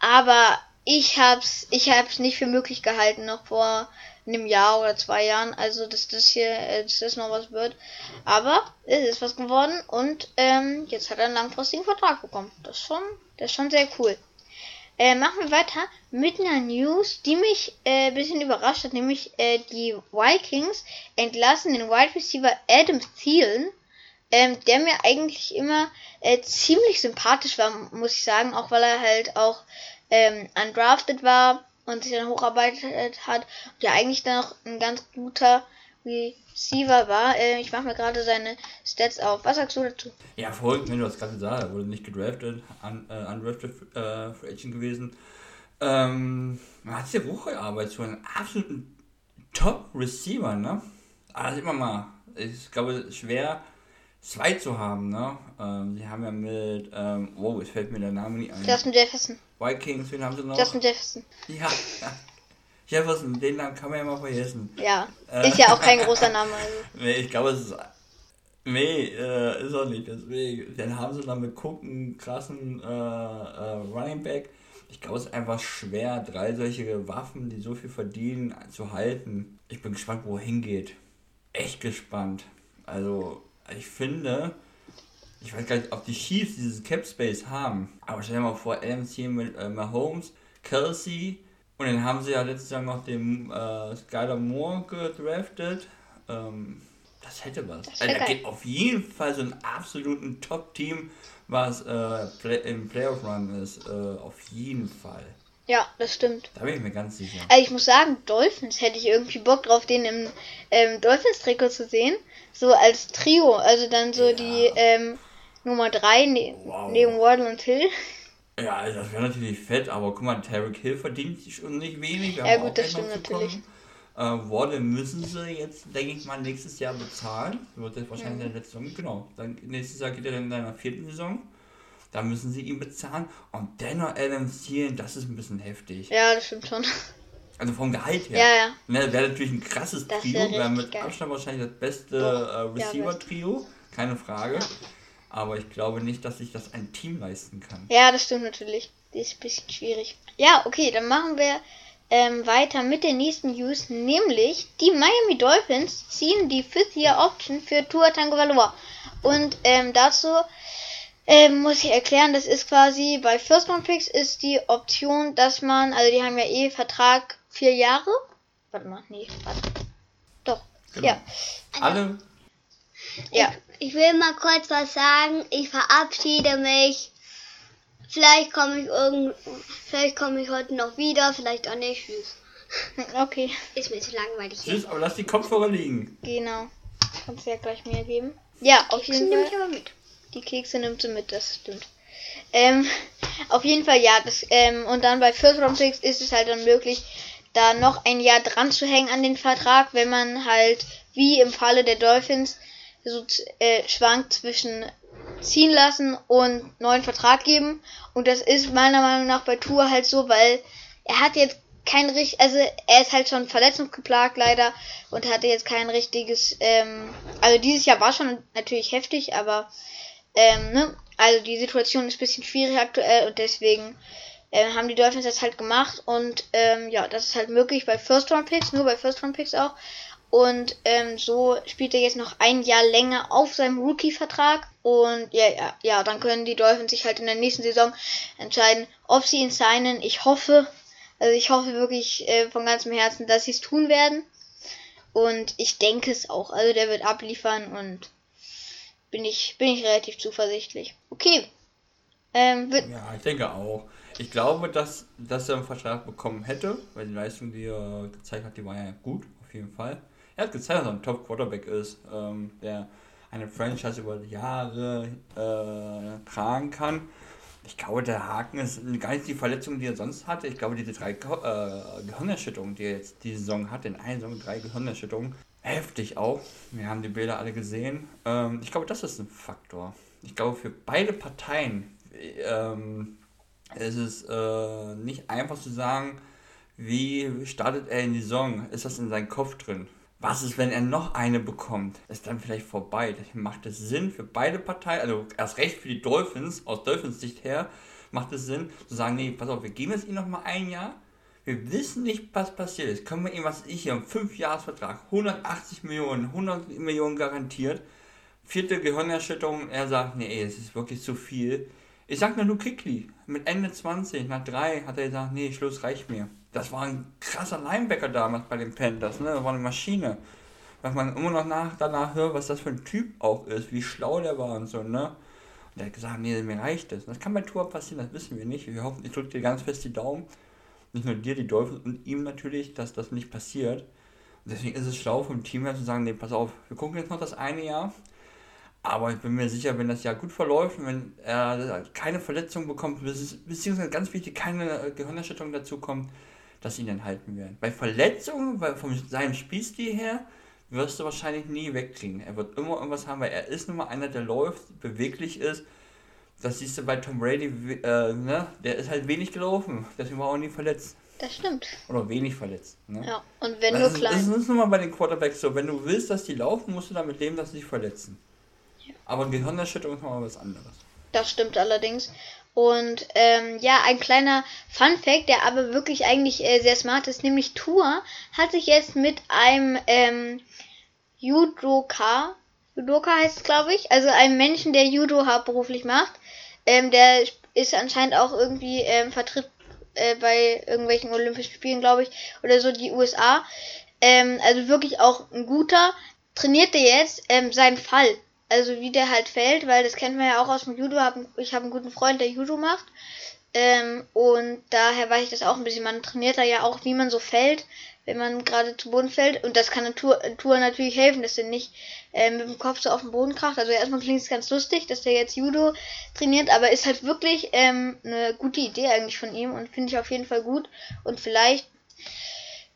[SPEAKER 1] Aber ich hab's, ich hab's nicht für möglich gehalten, noch vor einem Jahr oder zwei Jahren, also dass das hier, äh, dass das noch was wird. Aber es ist was geworden und ähm, jetzt hat er einen langfristigen Vertrag bekommen. Das ist schon, das ist schon sehr cool. Äh, machen wir weiter mit einer News, die mich äh, ein bisschen überrascht hat, nämlich äh, die Vikings entlassen den Wide Receiver Adam Thielen, ähm, der mir eigentlich immer äh, ziemlich sympathisch war, muss ich sagen, auch weil er halt auch ähm, undrafted war und sich dann hocharbeitet hat und der eigentlich dann noch ein ganz guter Receiver war. Äh, ich mache mir gerade seine Stats auf. Was sagst du dazu?
[SPEAKER 2] Ja, wenn du das gerade sagst. Er wurde nicht gedraftet, un, äh, undrafted äh, Free Agent gewesen. Ähm, man hat sich hochgearbeitet zu einem absoluten Top-Receiver, ne? Also immer mal, ich glaube, schwer zwei zu haben, ne? Ähm, sie haben ja mit, ähm, oh, es fällt mir der Name nicht ein.
[SPEAKER 1] Justin Jefferson.
[SPEAKER 2] Vikings, wen haben sie noch?
[SPEAKER 1] Justin Jefferson.
[SPEAKER 2] Ja, ja. Jefferson, den Namen kann man ja mal vergessen.
[SPEAKER 1] Ja, äh, ist ja auch kein großer Name. Also.
[SPEAKER 2] nee, ich glaube, es ist. Nee, äh, ist auch nicht. Deswegen. Dann haben sie dann mit Cook einen krassen äh, äh, Running Back. Ich glaube, es ist einfach schwer, drei solche Waffen, die so viel verdienen, zu halten. Ich bin gespannt, wo er hingeht. Echt gespannt. Also, ich finde, ich weiß gar nicht, ob die Chiefs dieses Cap Space haben. Aber stell dir mal vor, LMC mit äh, Mahomes, Kelsey und dann haben sie ja letztes Jahr noch den äh, Skyler Moore gedraftet. Ähm, das hätte was. Das also, da geht auf jeden Fall so ein absoluten Top-Team, was äh, Play im Playoff-Run ist. Äh, auf jeden Fall.
[SPEAKER 1] Ja, das stimmt.
[SPEAKER 2] Da bin ich mir ganz sicher.
[SPEAKER 1] Also ich muss sagen, Dolphins hätte ich irgendwie Bock drauf, den im ähm, Dolphins-Trikot zu sehen. So als Trio. Also dann so ja. die ähm, Nummer 3 ne wow. neben Waddle und Hill.
[SPEAKER 2] Ja, also das wäre natürlich fett, aber guck mal, Tarek Hill verdient schon nicht wenig.
[SPEAKER 1] ja gut, das stimmt natürlich.
[SPEAKER 2] Äh, Waddle müssen sie jetzt, denke ich mal, nächstes Jahr bezahlen. Wird das wahrscheinlich mhm. der letzten Saison, genau. Dann, nächstes Jahr geht er dann in seiner vierten Saison. Da müssen sie ihn bezahlen. Und dennoch Adam Thielen, das ist ein bisschen heftig.
[SPEAKER 1] Ja, das stimmt schon.
[SPEAKER 2] Also vom Gehalt her.
[SPEAKER 1] Ja, ja.
[SPEAKER 2] Ne, wäre natürlich ein krasses das Trio. Wäre mit. Abstand wahrscheinlich das beste äh, Receiver-Trio. Keine Frage. Ja. Aber ich glaube nicht, dass sich das ein Team leisten kann.
[SPEAKER 1] Ja, das stimmt natürlich. Das ist ein bisschen schwierig. Ja, okay, dann machen wir ähm, weiter mit der nächsten News, nämlich die Miami Dolphins ziehen die Fifth-Year-Option für Tua Tango Valor. Und ähm, dazu ähm, muss ich erklären, das ist quasi bei First Round Picks ist die Option, dass man, also die haben ja eh Vertrag vier Jahre. Warte mal, nee, warte. Doch, genau. ja.
[SPEAKER 2] Alle.
[SPEAKER 3] Ja. Ich, will mal kurz was sagen. Ich verabschiede mich vielleicht komme ich irgend, vielleicht komme ich heute noch wieder, vielleicht auch nicht. Tschüss.
[SPEAKER 1] Okay.
[SPEAKER 3] Ist mir zu langweilig.
[SPEAKER 2] Tschüss, aber lass die Kopfhörer liegen.
[SPEAKER 1] Genau. Kannst du ja gleich mir geben. Ja, auf
[SPEAKER 3] Kekse
[SPEAKER 1] jeden
[SPEAKER 3] nehme
[SPEAKER 1] Fall.
[SPEAKER 3] ich aber mit.
[SPEAKER 1] Die Kekse nimmt sie mit, das stimmt. Ähm, auf jeden Fall, ja, das, ähm, und dann bei First Round Picks ist es halt dann möglich, da noch ein Jahr dran zu hängen an den Vertrag, wenn man halt, wie im Falle der Dolphins, so äh, schwankt zwischen ziehen lassen und neuen Vertrag geben. Und das ist meiner Meinung nach bei Tour halt so, weil er hat jetzt kein richtig, also er ist halt schon verletzungsgeplagt leider und hatte jetzt kein richtiges, ähm, also dieses Jahr war schon natürlich heftig, aber ähm, ne, also die Situation ist ein bisschen schwierig aktuell und deswegen ähm, haben die Dolphins das halt gemacht und ähm, ja, das ist halt möglich bei First Round Picks, nur bei First Round Picks auch. Und ähm, so spielt er jetzt noch ein Jahr länger auf seinem Rookie-Vertrag. Und ja, ja, ja, dann können die Dolphins sich halt in der nächsten Saison entscheiden, ob sie ihn signen. Ich hoffe, also ich hoffe wirklich äh, von ganzem Herzen, dass sie es tun werden. Und ich denke es auch. Also der wird abliefern und bin ich, bin ich relativ zuversichtlich. Okay. Ähm,
[SPEAKER 2] Ja, ich denke auch. Ich glaube, dass, dass er einen Vertrag bekommen hätte, weil die Leistung, die er gezeigt hat, die war ja gut, auf jeden Fall. Er hat gezeigt, dass er ein Top-Quarterback ist, ähm, der eine Franchise über Jahre äh, tragen kann. Ich glaube, der Haken ist gar nicht die Verletzung, die er sonst hatte. Ich glaube, diese drei Ge äh, Gehirnerschütterungen, die er jetzt die Saison hat, in einer Saison drei Gehirnerschütterungen, heftig auch. Wir haben die Bilder alle gesehen. Ähm, ich glaube, das ist ein Faktor. Ich glaube, für beide Parteien ähm, es ist äh, nicht einfach zu sagen, wie startet er in die Saison? Ist das in seinem Kopf drin? Was ist, wenn er noch eine bekommt? Ist dann vielleicht vorbei? Das macht es Sinn für beide Parteien, also erst recht für die Dolphins, aus Dolphins Sicht her, macht es Sinn zu sagen, nee, pass auf, wir geben es ihm noch mal ein Jahr. Wir wissen nicht, was passiert ist. Können wir ihm, was ich hier, einen 5-Jahres-Vertrag, 180 Millionen, 100 Millionen garantiert. Vierte Gehirnerschütterung, er sagt, nee, es ist wirklich zu viel. Ich sag nur Luke Kickley, mit Ende 20, nach drei, hat er gesagt, nee, Schluss reicht mir. Das war ein krasser Linebacker damals bei den Panthers, ne? Das war eine Maschine. Was man immer noch nach, danach hört, was das für ein Typ auch ist, wie schlau der war und so, ne? Und er hat gesagt, nee, mir reicht das. Das kann bei Tour passieren, das wissen wir nicht. Wir hoffen, ich drücke dir ganz fest die Daumen. Nicht nur dir, die Dolphins und ihm natürlich, dass das nicht passiert. Und deswegen ist es schlau vom Team her zu sagen, nee, pass auf, wir gucken jetzt noch das eine Jahr. Aber ich bin mir sicher, wenn das Jahr gut verläuft und wenn er keine Verletzung bekommt, beziehungsweise ganz wichtig, keine Gehirnerschütterung dazu kommt, dass sie ihn dann halten werden. Bei Verletzungen, weil von seinem Spielstil her, wirst du wahrscheinlich nie wegkriegen. Er wird immer irgendwas haben, weil er ist nun mal einer, der läuft, beweglich ist. Das siehst du bei Tom Brady, äh, ne? der ist halt wenig gelaufen, deswegen war er auch nie verletzt.
[SPEAKER 1] das stimmt.
[SPEAKER 2] Oder wenig verletzt. Ne?
[SPEAKER 1] Ja, und wenn
[SPEAKER 2] Das
[SPEAKER 1] nur
[SPEAKER 2] ist,
[SPEAKER 1] klein.
[SPEAKER 2] das ist nun mal bei den Quarterbacks so. Wenn du willst, dass die laufen, musst du damit leben, dass sie sich verletzen. Aber eine Gehirnerschütterung ist nochmal was anderes.
[SPEAKER 1] Das stimmt allerdings. Und ähm, ja, ein kleiner Fun Fact, der aber wirklich eigentlich äh, sehr smart ist, nämlich Tour hat sich jetzt mit einem ähm, Judoka, Judoka heißt es glaube ich, also einem Menschen, der Judo hauptberuflich macht, ähm, der ist anscheinend auch irgendwie ähm, vertritt äh, bei irgendwelchen Olympischen Spielen, glaube ich, oder so die USA. Ähm, also wirklich auch ein guter, trainiert der jetzt ähm, seinen Fall. Also wie der halt fällt, weil das kennt man ja auch aus dem Judo. Ich habe einen guten Freund, der Judo macht. Ähm, und daher weiß ich das auch ein bisschen. Man trainiert da ja auch, wie man so fällt, wenn man gerade zu Boden fällt. Und das kann eine natürlich helfen, dass der nicht äh, mit dem Kopf so auf den Boden kracht. Also erstmal klingt es ganz lustig, dass der jetzt Judo trainiert, aber ist halt wirklich ähm, eine gute Idee eigentlich von ihm und finde ich auf jeden Fall gut. Und vielleicht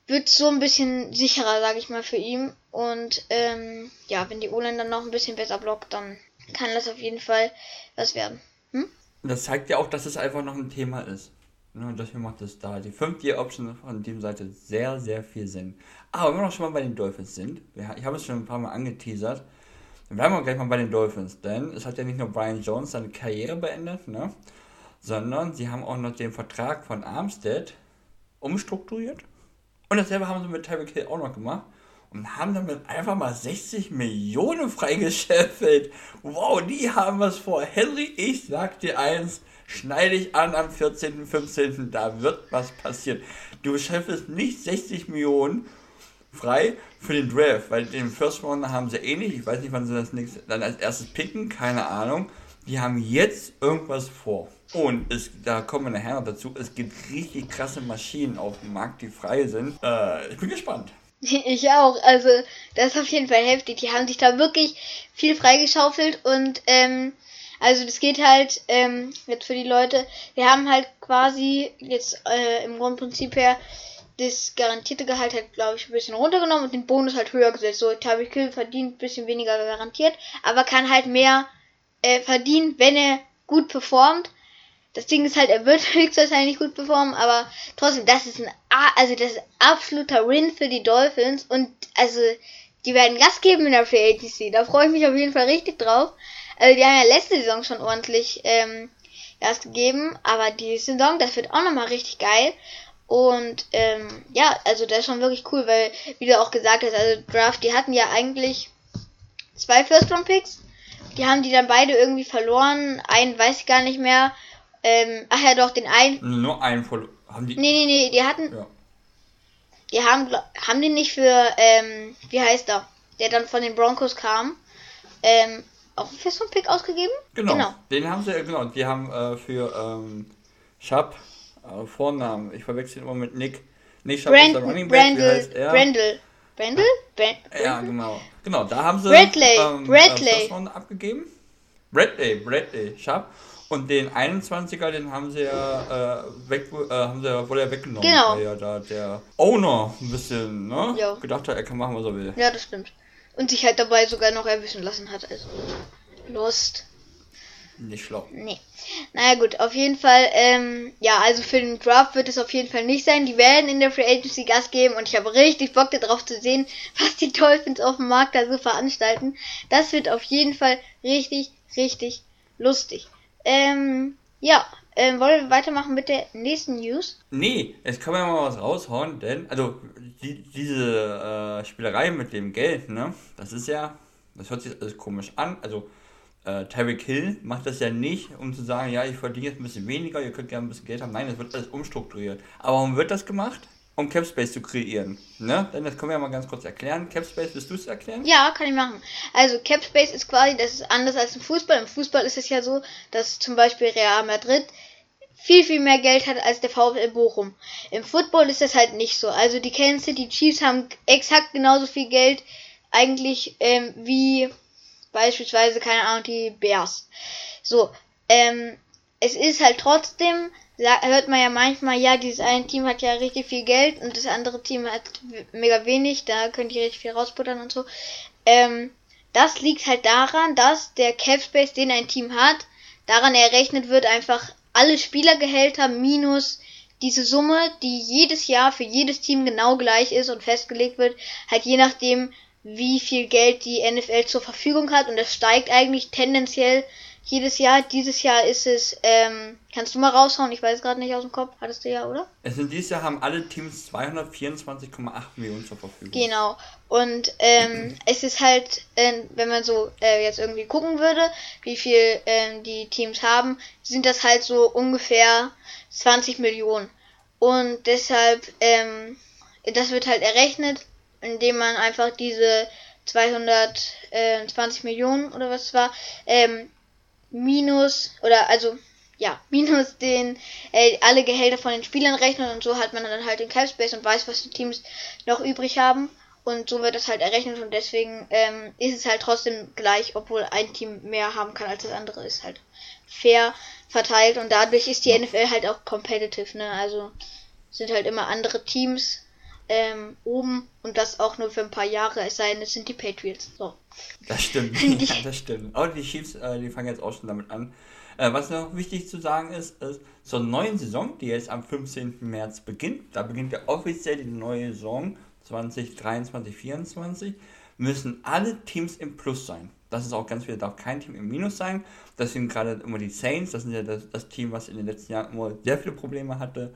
[SPEAKER 1] wird so ein bisschen sicherer, sage ich mal, für ihn. Und ähm, ja, wenn die O-Line dann noch ein bisschen besser blockt, dann kann das auf jeden Fall was werden. Hm?
[SPEAKER 2] Das zeigt ja auch, dass es einfach noch ein Thema ist. Ne, Und deswegen macht es da die 5-Year-Option von dem Seite sehr, sehr viel Sinn. Aber wenn wir noch schon mal bei den Dolphins sind, ich habe es schon ein paar Mal angeteasert, dann bleiben wir gleich mal bei den Dolphins. Denn es hat ja nicht nur Brian Jones seine Karriere beendet, ne? sondern sie haben auch noch den Vertrag von Armstead umstrukturiert. Und dasselbe haben sie mit Tyreek Hill auch noch gemacht. Und haben damit einfach mal 60 Millionen freigeschäffelt. Wow, die haben was vor. Henry, ich sag dir eins, schneide dich an am 14., 15., da wird was passieren. Du schäffelst nicht 60 Millionen frei für den Draft, weil den First Round haben sie eh nicht. Ich weiß nicht, wann sie das nächste, dann als erstes picken, keine Ahnung. die haben jetzt irgendwas vor. Und es, da kommen wir nachher noch dazu, es gibt richtig krasse Maschinen auf dem Markt, die frei sind. Äh, ich bin gespannt.
[SPEAKER 1] Ich auch. Also, das ist auf jeden Fall heftig. Die haben sich da wirklich viel freigeschaufelt und, ähm, also das geht halt ähm, jetzt für die Leute. Wir haben halt quasi jetzt äh, im Grundprinzip her das garantierte Gehalt halt, glaube ich, ein bisschen runtergenommen und den Bonus halt höher gesetzt. So, Tabi Kill verdient ein bisschen weniger garantiert, aber kann halt mehr äh, verdienen, wenn er gut performt. Das Ding ist halt, er wird höchstwahrscheinlich gut performen, aber trotzdem, das ist ein, also das ist absoluter Win für die Dolphins und also die werden Gas geben in der Free Agency. Da freue ich mich auf jeden Fall richtig drauf. Also die haben ja letzte Saison schon ordentlich ähm, Gas gegeben, aber die Saison, das wird auch nochmal richtig geil. Und ähm, ja, also das ist schon wirklich cool, weil, wie du auch gesagt hast, also Draft, die hatten ja eigentlich zwei First-Round-Picks. Die haben die dann beide irgendwie verloren. Einen weiß ich gar nicht mehr. Ähm, ach ja, doch, den einen.
[SPEAKER 2] Nur einen verloren. Haben die.
[SPEAKER 1] Nee, nee, nee, die hatten. Ja. Die haben, haben die nicht für, ähm, wie heißt er? Der dann von den Broncos kam. Ähm, auch einen First Pick ausgegeben?
[SPEAKER 2] Genau. genau. Den haben sie, genau, die haben äh, für ähm, Schapp, äh, Vornamen, ich verwechsel immer mit Nick. Nicht Schapp Brand, ist der Running Back, Brandl, wie heißt er? Brandl. Brandl? Brand, ja, genau. Genau, da haben sie
[SPEAKER 1] Bradley, ähm, Bradley.
[SPEAKER 2] Äh, abgegeben. Bradley, Bradley, Schapp. Und den 21er, den haben sie ja äh, weg, äh, haben sie ja wohl ja weggenommen. Genau. Weil ja da der Owner ein bisschen, ne? Ja. Gedacht hat, er kann machen, was er will.
[SPEAKER 1] Ja, das stimmt. Und sich halt dabei sogar noch erwischen lassen hat. Also. Lost.
[SPEAKER 2] Nicht schlau.
[SPEAKER 1] Nee. Naja gut, auf jeden Fall, ähm, ja, also für den Draft wird es auf jeden Fall nicht sein. Die werden in der Free Agency Gas geben und ich habe richtig Bock darauf zu sehen, was die Dolphins auf dem Markt da so veranstalten. Das wird auf jeden Fall richtig, richtig lustig. Ähm, ja, ähm, wollen wir weitermachen mit der nächsten News?
[SPEAKER 2] Nee, jetzt können wir mal was raushauen, denn, also, die, diese äh, Spielerei mit dem Geld, ne, das ist ja, das hört sich alles komisch an, also, äh, Tyreek Hill macht das ja nicht, um zu sagen, ja, ich verdiene jetzt ein bisschen weniger, ihr könnt gerne ein bisschen Geld haben. Nein, das wird alles umstrukturiert. Aber warum wird das gemacht? Um Capspace zu kreieren. Ne? Denn das können wir ja mal ganz kurz erklären. Capspace, willst du es erklären?
[SPEAKER 1] Ja, kann ich machen. Also Capspace ist quasi, das ist anders als im Fußball. Im Fußball ist es ja so, dass zum Beispiel Real Madrid viel, viel mehr Geld hat als der VfL Bochum. Im Football ist das halt nicht so. Also die Kansas City Chiefs haben exakt genauso viel Geld eigentlich ähm, wie beispielsweise, keine Ahnung, die Bears. So, ähm, es ist halt trotzdem hört man ja manchmal, ja, dieses eine Team hat ja richtig viel Geld und das andere Team hat mega wenig, da könnt ihr richtig viel rausputtern und so. Ähm, das liegt halt daran, dass der Capspace, den ein Team hat, daran errechnet wird einfach alle Spielergehälter minus diese Summe, die jedes Jahr für jedes Team genau gleich ist und festgelegt wird, halt je nachdem, wie viel Geld die NFL zur Verfügung hat und das steigt eigentlich tendenziell jedes Jahr. Dieses Jahr ist es, ähm, kannst du mal raushauen? Ich weiß gerade nicht aus dem Kopf. Hattest du ja, oder?
[SPEAKER 2] Es sind dieses Jahr haben alle Teams 224,8 Millionen zur Verfügung.
[SPEAKER 1] Genau. Und ähm, es ist halt, äh, wenn man so äh, jetzt irgendwie gucken würde, wie viel äh, die Teams haben, sind das halt so ungefähr 20 Millionen. Und deshalb, ähm, das wird halt errechnet, indem man einfach diese 220 Millionen oder was war, ähm, minus oder also ja, minus den äh, alle Gehälter von den Spielern rechnen und so hat man dann halt den Capspace und weiß, was die Teams noch übrig haben. Und so wird das halt errechnet und deswegen ähm, ist es halt trotzdem gleich, obwohl ein Team mehr haben kann als das andere, ist halt fair verteilt und dadurch ist die NFL halt auch competitive, ne? Also sind halt immer andere Teams ähm, oben und das auch nur für ein paar Jahre, es sei denn, es sind die Patriots. So.
[SPEAKER 2] Das stimmt, ja, das stimmt. Aber die Chiefs, äh, die fangen jetzt auch schon damit an. Äh, was noch wichtig zu sagen ist, ist, zur neuen Saison, die jetzt am 15. März beginnt, da beginnt ja offiziell die neue Saison 2023 2024 müssen alle Teams im Plus sein. Das ist auch ganz viel, darf kein Team im Minus sein. Das sind gerade immer die Saints, das sind ja das, das Team, was in den letzten Jahren immer sehr viele Probleme hatte,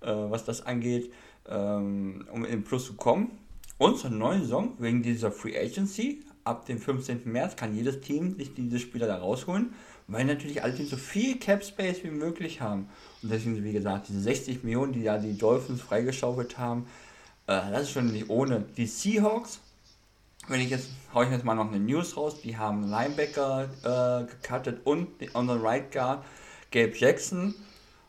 [SPEAKER 2] äh, was das angeht ähm, um in Plus zu kommen. Und zur neuen Saison, wegen dieser Free Agency, ab dem 15. März kann jedes Team sich diese Spieler da rausholen, weil natürlich alle Teams so viel Cap Space wie möglich haben. Und deswegen, wie gesagt, diese 60 Millionen, die ja die Dolphins freigeschaufelt haben, äh, das ist schon nicht ohne. Die Seahawks wenn ich jetzt, hau ich jetzt mal noch eine News raus, die haben Linebacker äh, gecuttet und on the right guard Gabe Jackson.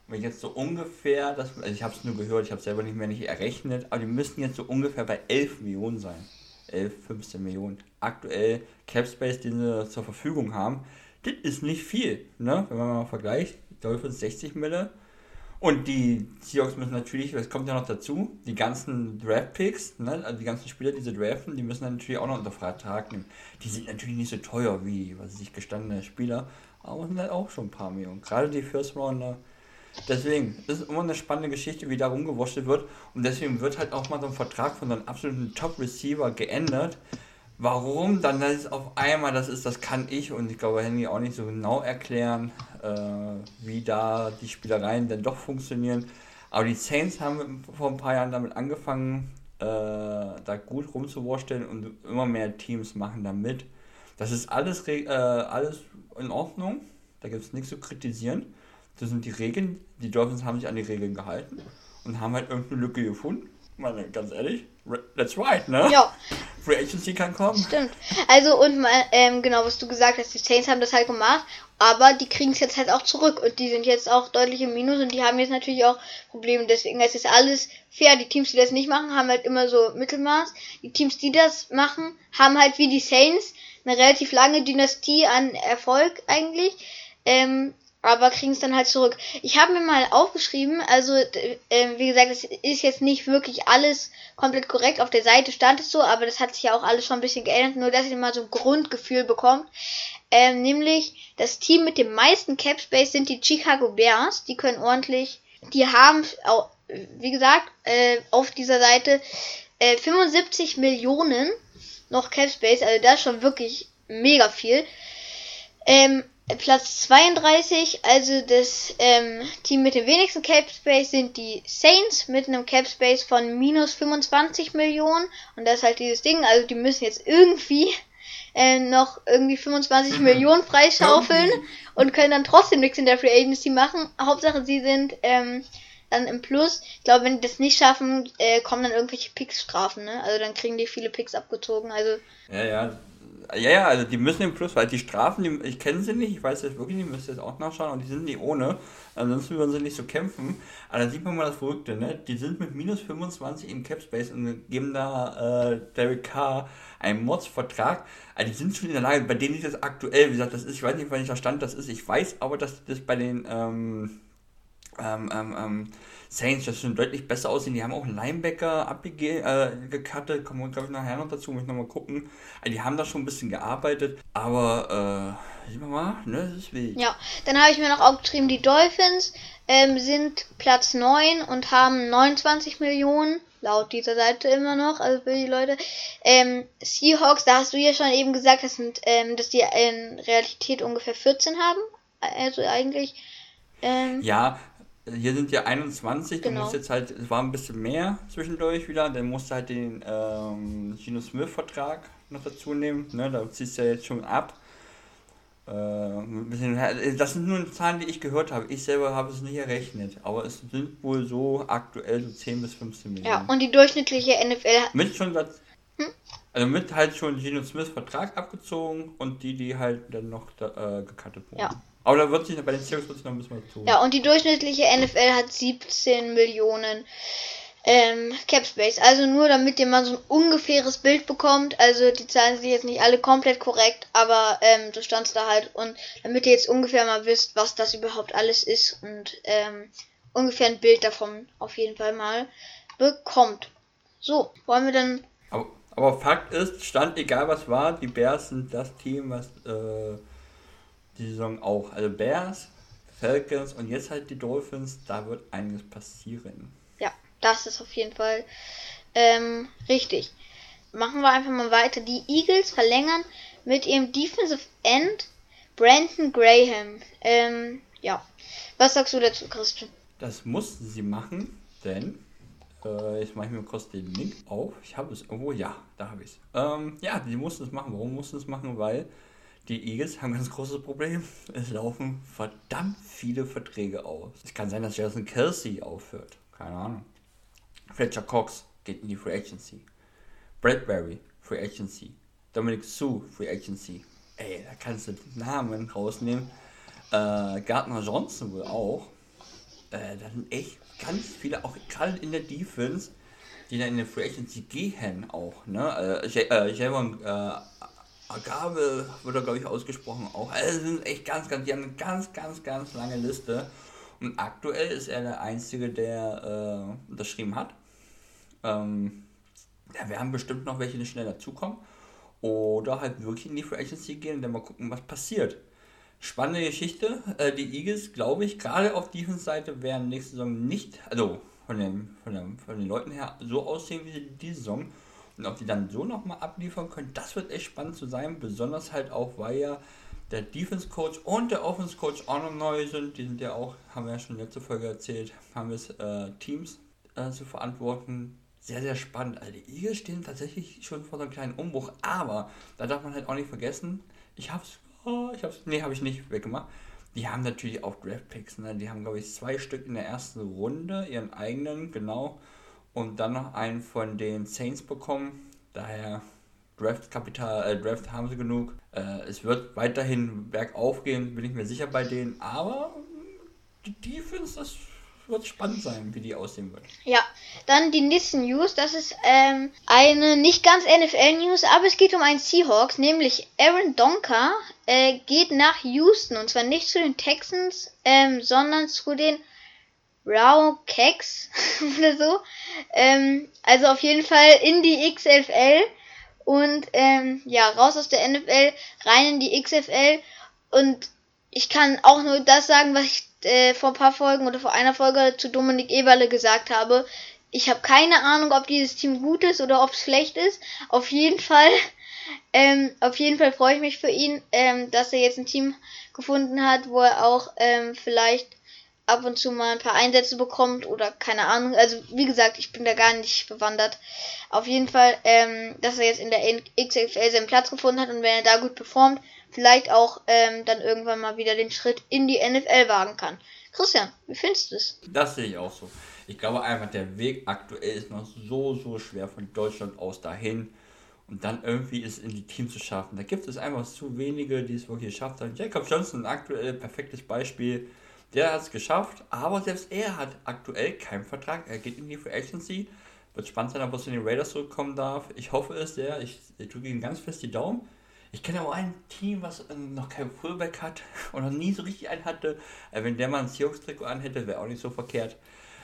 [SPEAKER 2] Wenn jetzt so ungefähr, das, also ich habe es nur gehört, ich habe selber nicht mehr nicht errechnet, aber die müssten jetzt so ungefähr bei 11 Millionen sein. 11, 15 Millionen. Aktuell Cap Space, den sie zur Verfügung haben, das ist nicht viel, ne? Wenn man mal vergleicht, Dolphins 60 Mille, und die Seahawks müssen natürlich, das kommt ja noch dazu, die ganzen Draft-Picks, ne, also die ganzen Spieler, die sie draften, die müssen natürlich auch noch unter Vertrag nehmen. Die sind natürlich nicht so teuer wie, was ich, gestandene Spieler, aber sind halt auch schon ein paar Millionen. Gerade die First Rounder. Deswegen, das ist immer eine spannende Geschichte, wie da rumgewurschtelt wird. Und deswegen wird halt auch mal so ein Vertrag von so einem absoluten Top-Receiver geändert, Warum dann das auf einmal das ist, das kann ich und ich glaube Henry auch nicht so genau erklären, äh, wie da die Spielereien denn doch funktionieren. Aber die Saints haben vor ein paar Jahren damit angefangen, äh, da gut rumzuwursteln und immer mehr Teams machen da mit. Das ist alles, äh, alles in Ordnung, da gibt es nichts zu kritisieren. Das sind die Regeln, die Dolphins haben sich an die Regeln gehalten und haben halt irgendeine Lücke gefunden. Meine, ganz ehrlich, that's right, ne? Ja. Free Agency kann kommen.
[SPEAKER 1] Stimmt. Also und ähm, genau, was du gesagt hast, die Saints haben das halt gemacht, aber die kriegen es jetzt halt auch zurück und die sind jetzt auch deutlich im Minus und die haben jetzt natürlich auch Probleme. Deswegen ist es alles fair. Die Teams, die das nicht machen, haben halt immer so Mittelmaß. Die Teams, die das machen, haben halt wie die Saints eine relativ lange Dynastie an Erfolg eigentlich. Ähm, aber kriegen es dann halt zurück. Ich habe mir mal aufgeschrieben, also äh, wie gesagt, es ist jetzt nicht wirklich alles komplett korrekt. Auf der Seite stand es so, aber das hat sich ja auch alles schon ein bisschen geändert, nur dass ihr mal so ein Grundgefühl bekommt. Ähm, nämlich das Team mit dem meisten Cap Space sind die Chicago Bears. Die können ordentlich, die haben, wie gesagt, äh, auf dieser Seite äh, 75 Millionen noch Cap Space, also das ist schon wirklich mega viel. Ähm, Platz 32, also das ähm, Team mit dem wenigsten Cap Space sind die Saints mit einem Cap Space von minus 25 Millionen. Und das ist halt dieses Ding, also die müssen jetzt irgendwie äh, noch irgendwie 25 Millionen freischaufeln und können dann trotzdem nichts in der Free Agency machen. Hauptsache sie sind ähm, dann im Plus. Ich glaube, wenn die das nicht schaffen, äh, kommen dann irgendwelche Picks-Strafen, ne? Also dann kriegen die viele Picks abgezogen. Also
[SPEAKER 2] ja, ja, ja, ja, also die müssen im Plus, weil die Strafen, die, ich kenne sie nicht, ich weiß jetzt wirklich nicht, müsste jetzt auch nachschauen und die sind nicht ohne, ansonsten würden sie nicht so kämpfen. Aber da sieht man mal das Verrückte, ne? Die sind mit minus 25 im Cap Space und geben da äh, Derek Carr einen Mods-Vertrag. Also die sind schon in der Lage, bei denen ist das aktuell, wie gesagt, das ist, ich weiß nicht, wann ich Stand das ist, ich weiß aber, dass das bei den ähm, ähm, ähm, ähm Saints, das schon deutlich besser aussehen. Die haben auch einen Linebacker abgekattet, äh, kommen wir glaube ich nachher noch dazu, muss ich nochmal gucken. Also die haben da schon ein bisschen gearbeitet, aber äh, sehen wir mal, ne, das ist wild.
[SPEAKER 1] Ja, dann habe ich mir noch aufgeschrieben, die Dolphins ähm, sind Platz 9 und haben 29 Millionen laut dieser Seite immer noch, also für die Leute. Ähm, Seahawks, da hast du ja schon eben gesagt, das sind, ähm, dass die in Realität ungefähr 14 haben. Also eigentlich. Ähm,
[SPEAKER 2] ja, hier sind ja 21, genau. du musst jetzt halt, es war ein bisschen mehr zwischendurch wieder, dann musst du halt den ähm, Gino Smith-Vertrag noch dazu nehmen, ne, da ziehst du ja jetzt schon ab. Äh, das sind nur Zahlen, die ich gehört habe. Ich selber habe es nicht errechnet, aber es sind wohl so aktuell so 10 bis 15 Millionen.
[SPEAKER 1] Ja, und die durchschnittliche NFL
[SPEAKER 2] mit schon das, hm? also mit halt schon Gino Smith Vertrag abgezogen und die, die halt dann noch da, äh, gecuttet wurden. Ja. Aber da wird sich bei den Seahawks wird sich noch ein bisschen was tun.
[SPEAKER 1] Ja, und die durchschnittliche NFL hat 17 Millionen ähm, Cap Space. Also nur damit ihr mal so ein ungefähres Bild bekommt. Also die Zahlen sind jetzt nicht alle komplett korrekt, aber ähm, so stand es da halt. Und damit ihr jetzt ungefähr mal wisst, was das überhaupt alles ist und ähm, ungefähr ein Bild davon auf jeden Fall mal bekommt. So, wollen wir dann.
[SPEAKER 2] Aber, aber Fakt ist, stand egal was war, die Bears sind das Team, was äh, die Saison auch. Also Bears, Falcons und jetzt halt die Dolphins, da wird einiges passieren.
[SPEAKER 1] Ja, das ist auf jeden Fall ähm, richtig. Machen wir einfach mal weiter. Die Eagles verlängern mit ihrem Defensive End Brandon Graham. Ähm, ja. Was sagst du dazu, Christian?
[SPEAKER 2] Das mussten sie machen, denn äh, jetzt mache ich mir kurz den Link auf. Ich habe es irgendwo, ja, da habe ich es. Ähm, ja, die mussten es machen. Warum mussten es machen? Weil die Eagles haben ein ganz großes Problem. Es laufen verdammt viele Verträge aus. Es kann sein, dass Jason Kelsey aufhört. Keine Ahnung. Fletcher Cox geht in die Free Agency. Bradbury, Free Agency. Dominic Sue, Free Agency. Ey, da kannst du Namen rausnehmen. Äh, Gardner Johnson wohl auch. Äh, da sind echt ganz viele, auch gerade in der Defense, die dann in der Free Agency gehen auch. Ne? Äh, äh, Javon äh, Agave wird er, glaube ich, ausgesprochen auch. Also sind echt ganz, ganz, die haben eine ganz, ganz, ganz lange Liste. Und aktuell ist er der Einzige, der äh, unterschrieben hat. Ähm, ja, wir haben bestimmt noch welche, die schnell dazukommen. Oder halt wirklich in die Free Agency gehen und dann mal gucken, was passiert. Spannende Geschichte. Äh, die Eagles, glaube ich, gerade auf Defense-Seite werden nächste Saison nicht, also von den, von, den, von den Leuten her, so aussehen wie diese Saison. Und ob die dann so nochmal abliefern können, das wird echt spannend zu sein. Besonders halt auch, weil ja der Defense Coach und der Offense Coach auch noch neu sind. Die sind ja auch, haben wir ja schon letzte Folge erzählt, haben es äh, Teams äh, zu verantworten. Sehr, sehr spannend. Also die Eagles stehen tatsächlich schon vor so einem kleinen Umbruch. Aber da darf man halt auch nicht vergessen, ich hab's, oh, ich hab's, nee, habe ich nicht weggemacht. Die haben natürlich auch Draft Picks. Ne? Die haben, glaube ich, zwei Stück in der ersten Runde, ihren eigenen, genau und dann noch einen von den Saints bekommen. Daher Draft-Kapital, äh, Draft haben sie genug. Äh, es wird weiterhin bergauf gehen, bin ich mir sicher bei denen. Aber die Defense, das wird spannend sein, wie die aussehen wird.
[SPEAKER 1] Ja, dann die nächsten News. Das ist ähm, eine nicht ganz NFL-News, aber es geht um einen Seahawks, nämlich Aaron Donker äh, geht nach Houston. Und zwar nicht zu den Texans, ähm, sondern zu den Raw Keks oder so. Ähm, also auf jeden Fall in die XFL und ähm, ja, raus aus der NFL, rein in die XFL und ich kann auch nur das sagen, was ich äh, vor ein paar Folgen oder vor einer Folge zu Dominik Eberle gesagt habe. Ich habe keine Ahnung, ob dieses Team gut ist oder ob es schlecht ist. Auf jeden Fall, ähm, auf jeden Fall freue ich mich für ihn, ähm, dass er jetzt ein Team gefunden hat, wo er auch ähm, vielleicht ab und zu mal ein paar Einsätze bekommt oder keine Ahnung. Also wie gesagt, ich bin da gar nicht bewandert. Auf jeden Fall, ähm, dass er jetzt in der XFL seinen Platz gefunden hat und wenn er da gut performt, vielleicht auch ähm, dann irgendwann mal wieder den Schritt in die NFL wagen kann. Christian, wie findest du es?
[SPEAKER 2] Das sehe ich auch so. Ich glaube einfach, der Weg aktuell ist noch so, so schwer von Deutschland aus dahin. Und dann irgendwie es in die Teams zu schaffen. Da gibt es einfach zu wenige, die es wirklich geschafft haben. Jacob Johnson, aktuell perfektes Beispiel der hat es geschafft, aber selbst er hat aktuell keinen Vertrag. Er geht in die Free Agency. Wird spannend sein, ob er zu den Raiders zurückkommen darf. Ich hoffe es sehr. Ich, ich drücke ihm ganz fest die Daumen. Ich kenne aber ein Team, was noch kein Fullback hat und noch nie so richtig einen hatte. Äh, wenn der mal ein Seahawks-Trikot anhätte, wäre auch nicht so verkehrt.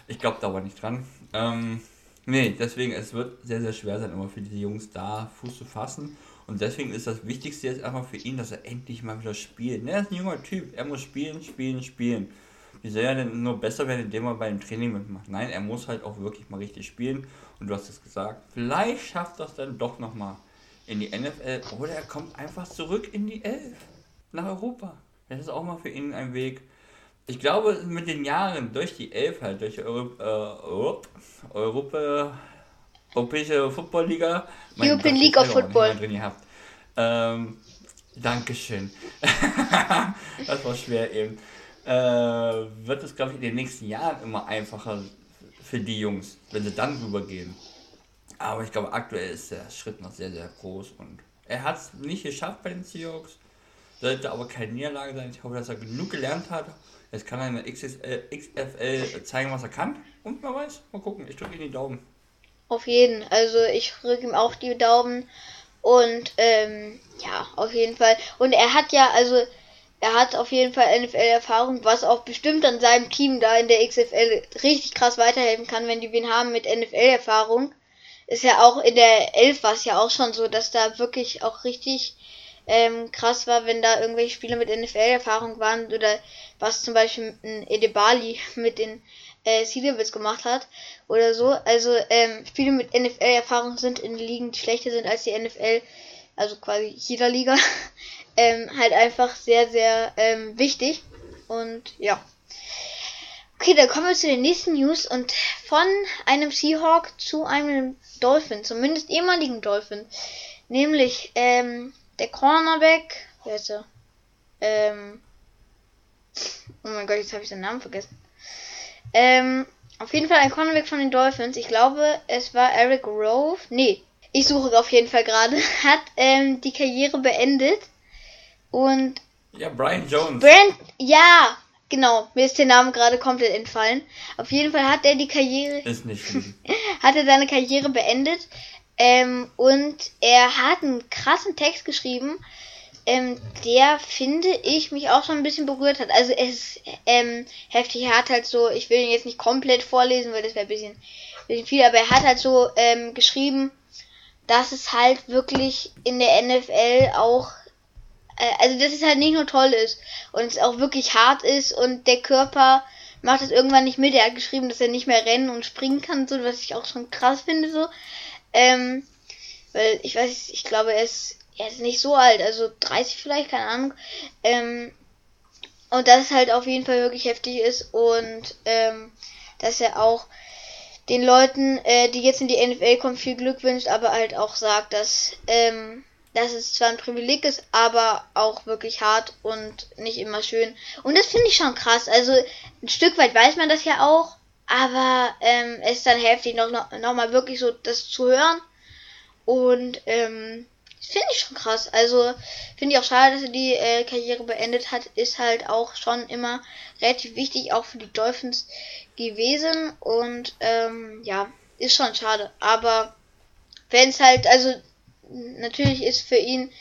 [SPEAKER 2] Ich glaube da aber nicht dran. Ähm, nee, deswegen, es wird sehr, sehr schwer sein, immer für diese Jungs da Fuß zu fassen. Und deswegen ist das Wichtigste jetzt einfach für ihn, dass er endlich mal wieder spielt. Ne, er ist ein junger Typ. Er muss spielen, spielen, spielen. Wie soll er denn nur besser werden, indem er beim Training mitmacht? Nein, er muss halt auch wirklich mal richtig spielen. Und du hast es gesagt, vielleicht schafft er es dann doch nochmal in die NFL. Oder er kommt einfach zurück in die Elf. Nach Europa. Das ist auch mal für ihn ein Weg. Ich glaube, mit den Jahren durch die Elf halt, durch die Europa, äh, Europa Europäische Football-Liga.
[SPEAKER 1] European League of Football.
[SPEAKER 2] Drin gehabt. Ähm, Dankeschön. das war schwer eben. Äh, wird es, glaube ich, in den nächsten Jahren immer einfacher für die Jungs, wenn sie dann rübergehen. Aber ich glaube, aktuell ist der Schritt noch sehr, sehr groß und er hat es nicht geschafft bei den Seahawks. Sollte aber keine Niederlage sein. Ich hoffe, dass er genug gelernt hat. Jetzt kann er in der XFL zeigen, was er kann. Und wer weiß, mal gucken. Ich drücke ihm die Daumen.
[SPEAKER 1] Auf jeden. Also ich drücke ihm auch die Daumen. Und ähm, ja, auf jeden Fall. Und er hat ja, also er hat auf jeden Fall NFL-Erfahrung, was auch bestimmt an seinem Team da in der XFL richtig krass weiterhelfen kann, wenn die wen haben mit NFL-Erfahrung. Ist ja auch in der 11 war es ja auch schon so, dass da wirklich auch richtig ähm, krass war, wenn da irgendwelche Spieler mit NFL-Erfahrung waren oder was zum Beispiel ein Edebali mit den äh, Sea gemacht hat oder so. Also ähm, Spiele mit NFL-Erfahrung sind in Ligen, die schlechter sind als die NFL, also quasi jeder Liga, ähm, halt einfach sehr, sehr ähm, wichtig. Und ja. Okay, dann kommen wir zu den nächsten News und von einem Seahawk zu einem Dolphin, zumindest ehemaligen Dolphin. Nämlich ähm, der Cornerback, wer ist er? Ähm, oh mein Gott, jetzt habe ich den Namen vergessen. Ähm, auf jeden Fall ein Cornerback von den Dolphins. Ich glaube, es war Eric Rove. Nee, ich suche auf jeden Fall gerade, hat ähm, die Karriere beendet. Und.
[SPEAKER 2] Ja, Brian Jones.
[SPEAKER 1] Brand, ja, genau. Mir ist der Name gerade komplett entfallen. Auf jeden Fall hat er die Karriere.
[SPEAKER 2] Ist nicht schlimm.
[SPEAKER 1] hat er seine Karriere beendet. Ähm, und er hat einen krassen Text geschrieben, ähm, der finde ich mich auch schon ein bisschen berührt hat. Also es ist ähm, heftig. Er hat halt so, ich will ihn jetzt nicht komplett vorlesen, weil das wäre ein bisschen, bisschen viel, aber er hat halt so ähm, geschrieben, dass es halt wirklich in der NFL auch, äh, also dass es halt nicht nur toll ist und es auch wirklich hart ist und der Körper macht es irgendwann nicht mit. Er hat geschrieben, dass er nicht mehr rennen und springen kann, so was ich auch schon krass finde so. Ähm, weil ich weiß, ich glaube, er ist er ist nicht so alt, also 30 vielleicht, keine Ahnung. Ähm, und dass es halt auf jeden Fall wirklich heftig ist und ähm, dass er auch den Leuten, äh, die jetzt in die NFL kommen, viel Glück wünscht, aber halt auch sagt, dass, ähm, dass es zwar ein Privileg ist, aber auch wirklich hart und nicht immer schön. Und das finde ich schon krass. Also ein Stück weit weiß man das ja auch, aber ähm, es ist dann heftig, noch, noch, noch mal wirklich so das zu hören. Und ähm, Finde ich schon krass. Also finde ich auch schade, dass er die äh, Karriere beendet hat. Ist halt auch schon immer relativ wichtig, auch für die Dolphins gewesen. Und ähm, ja, ist schon schade. Aber wenn es halt, also natürlich ist für ihn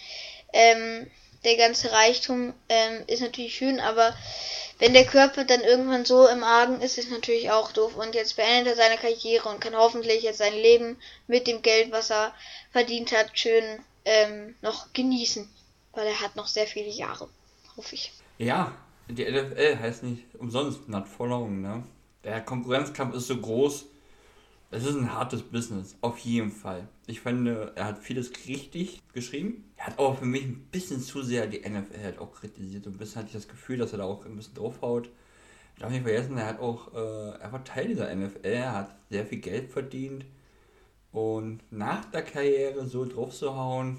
[SPEAKER 1] ähm, der ganze Reichtum ähm, ist natürlich schön, aber wenn der Körper dann irgendwann so im Argen ist, ist natürlich auch doof. Und jetzt beendet er seine Karriere und kann hoffentlich jetzt sein Leben mit dem Geld, was er verdient hat, schön ähm, noch genießen, weil er hat noch sehr viele Jahre, hoffe ich.
[SPEAKER 2] Ja, die NFL heißt nicht umsonst not for long, ne? Der Konkurrenzkampf ist so groß. Es ist ein hartes Business, auf jeden Fall. Ich finde, er hat vieles richtig geschrieben. Er hat aber für mich ein bisschen zu sehr die NFL halt auch kritisiert. Und ein bisschen hatte ich das Gefühl, dass er da auch ein bisschen draufhaut. Ich darf nicht vergessen, er hat auch, äh, er war Teil dieser NFL, er hat sehr viel Geld verdient. Und nach der Karriere so drauf zu hauen,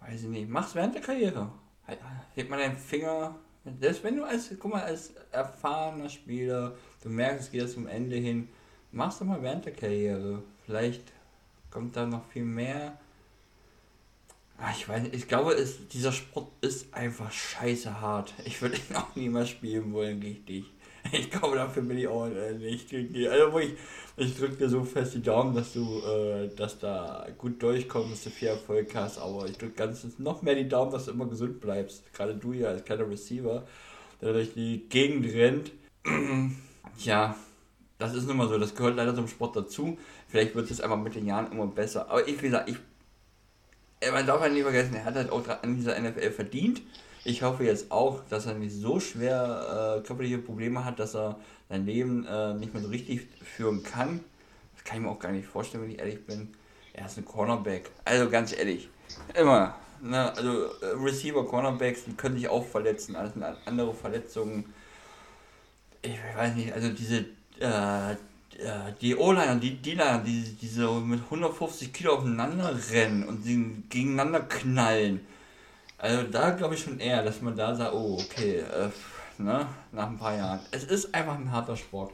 [SPEAKER 2] weiß ich nicht, mach's während der Karriere. Hebt man deinen Finger, selbst wenn du als, guck mal, als erfahrener Spieler, du merkst, es geht zum Ende hin, mach's doch mal während der Karriere. Vielleicht kommt da noch viel mehr. Ach, ich weiß ich glaube, es, dieser Sport ist einfach scheiße hart. Ich würde ihn auch niemals spielen wollen, richtig. Ich glaube, dafür bin ich auch äh, nicht. Also, wo ich, ich drücke dir so fest die Daumen, dass du äh, dass da gut durchkommst, dass du viel Erfolg hast. Aber ich drücke ganz noch mehr die Daumen, dass du immer gesund bleibst. Gerade du ja als kleiner Receiver, der durch die Gegend rennt. ja, das ist nun mal so. Das gehört leider zum Sport dazu. Vielleicht wird es einfach mit den Jahren immer besser. Aber ich, wie gesagt, ich, man darf halt nicht vergessen, er hat halt auch an dieser NFL verdient. Ich hoffe jetzt auch, dass er nicht so schwer äh, körperliche Probleme hat, dass er sein Leben äh, nicht mehr so richtig führen kann. Das kann ich mir auch gar nicht vorstellen, wenn ich ehrlich bin. Er ist ein Cornerback. Also ganz ehrlich, immer. Ne? Also äh, Receiver, Cornerbacks, die können sich auch verletzen. Also andere Verletzungen. Ich weiß nicht, also diese äh, äh die O-Liner, die D-Liner, die, die so mit 150 Kilo aufeinander rennen und gegeneinander knallen also da glaube ich schon eher, dass man da sagt, oh, okay, äh, ne, nach ein paar Jahren. Es ist einfach ein harter Sport.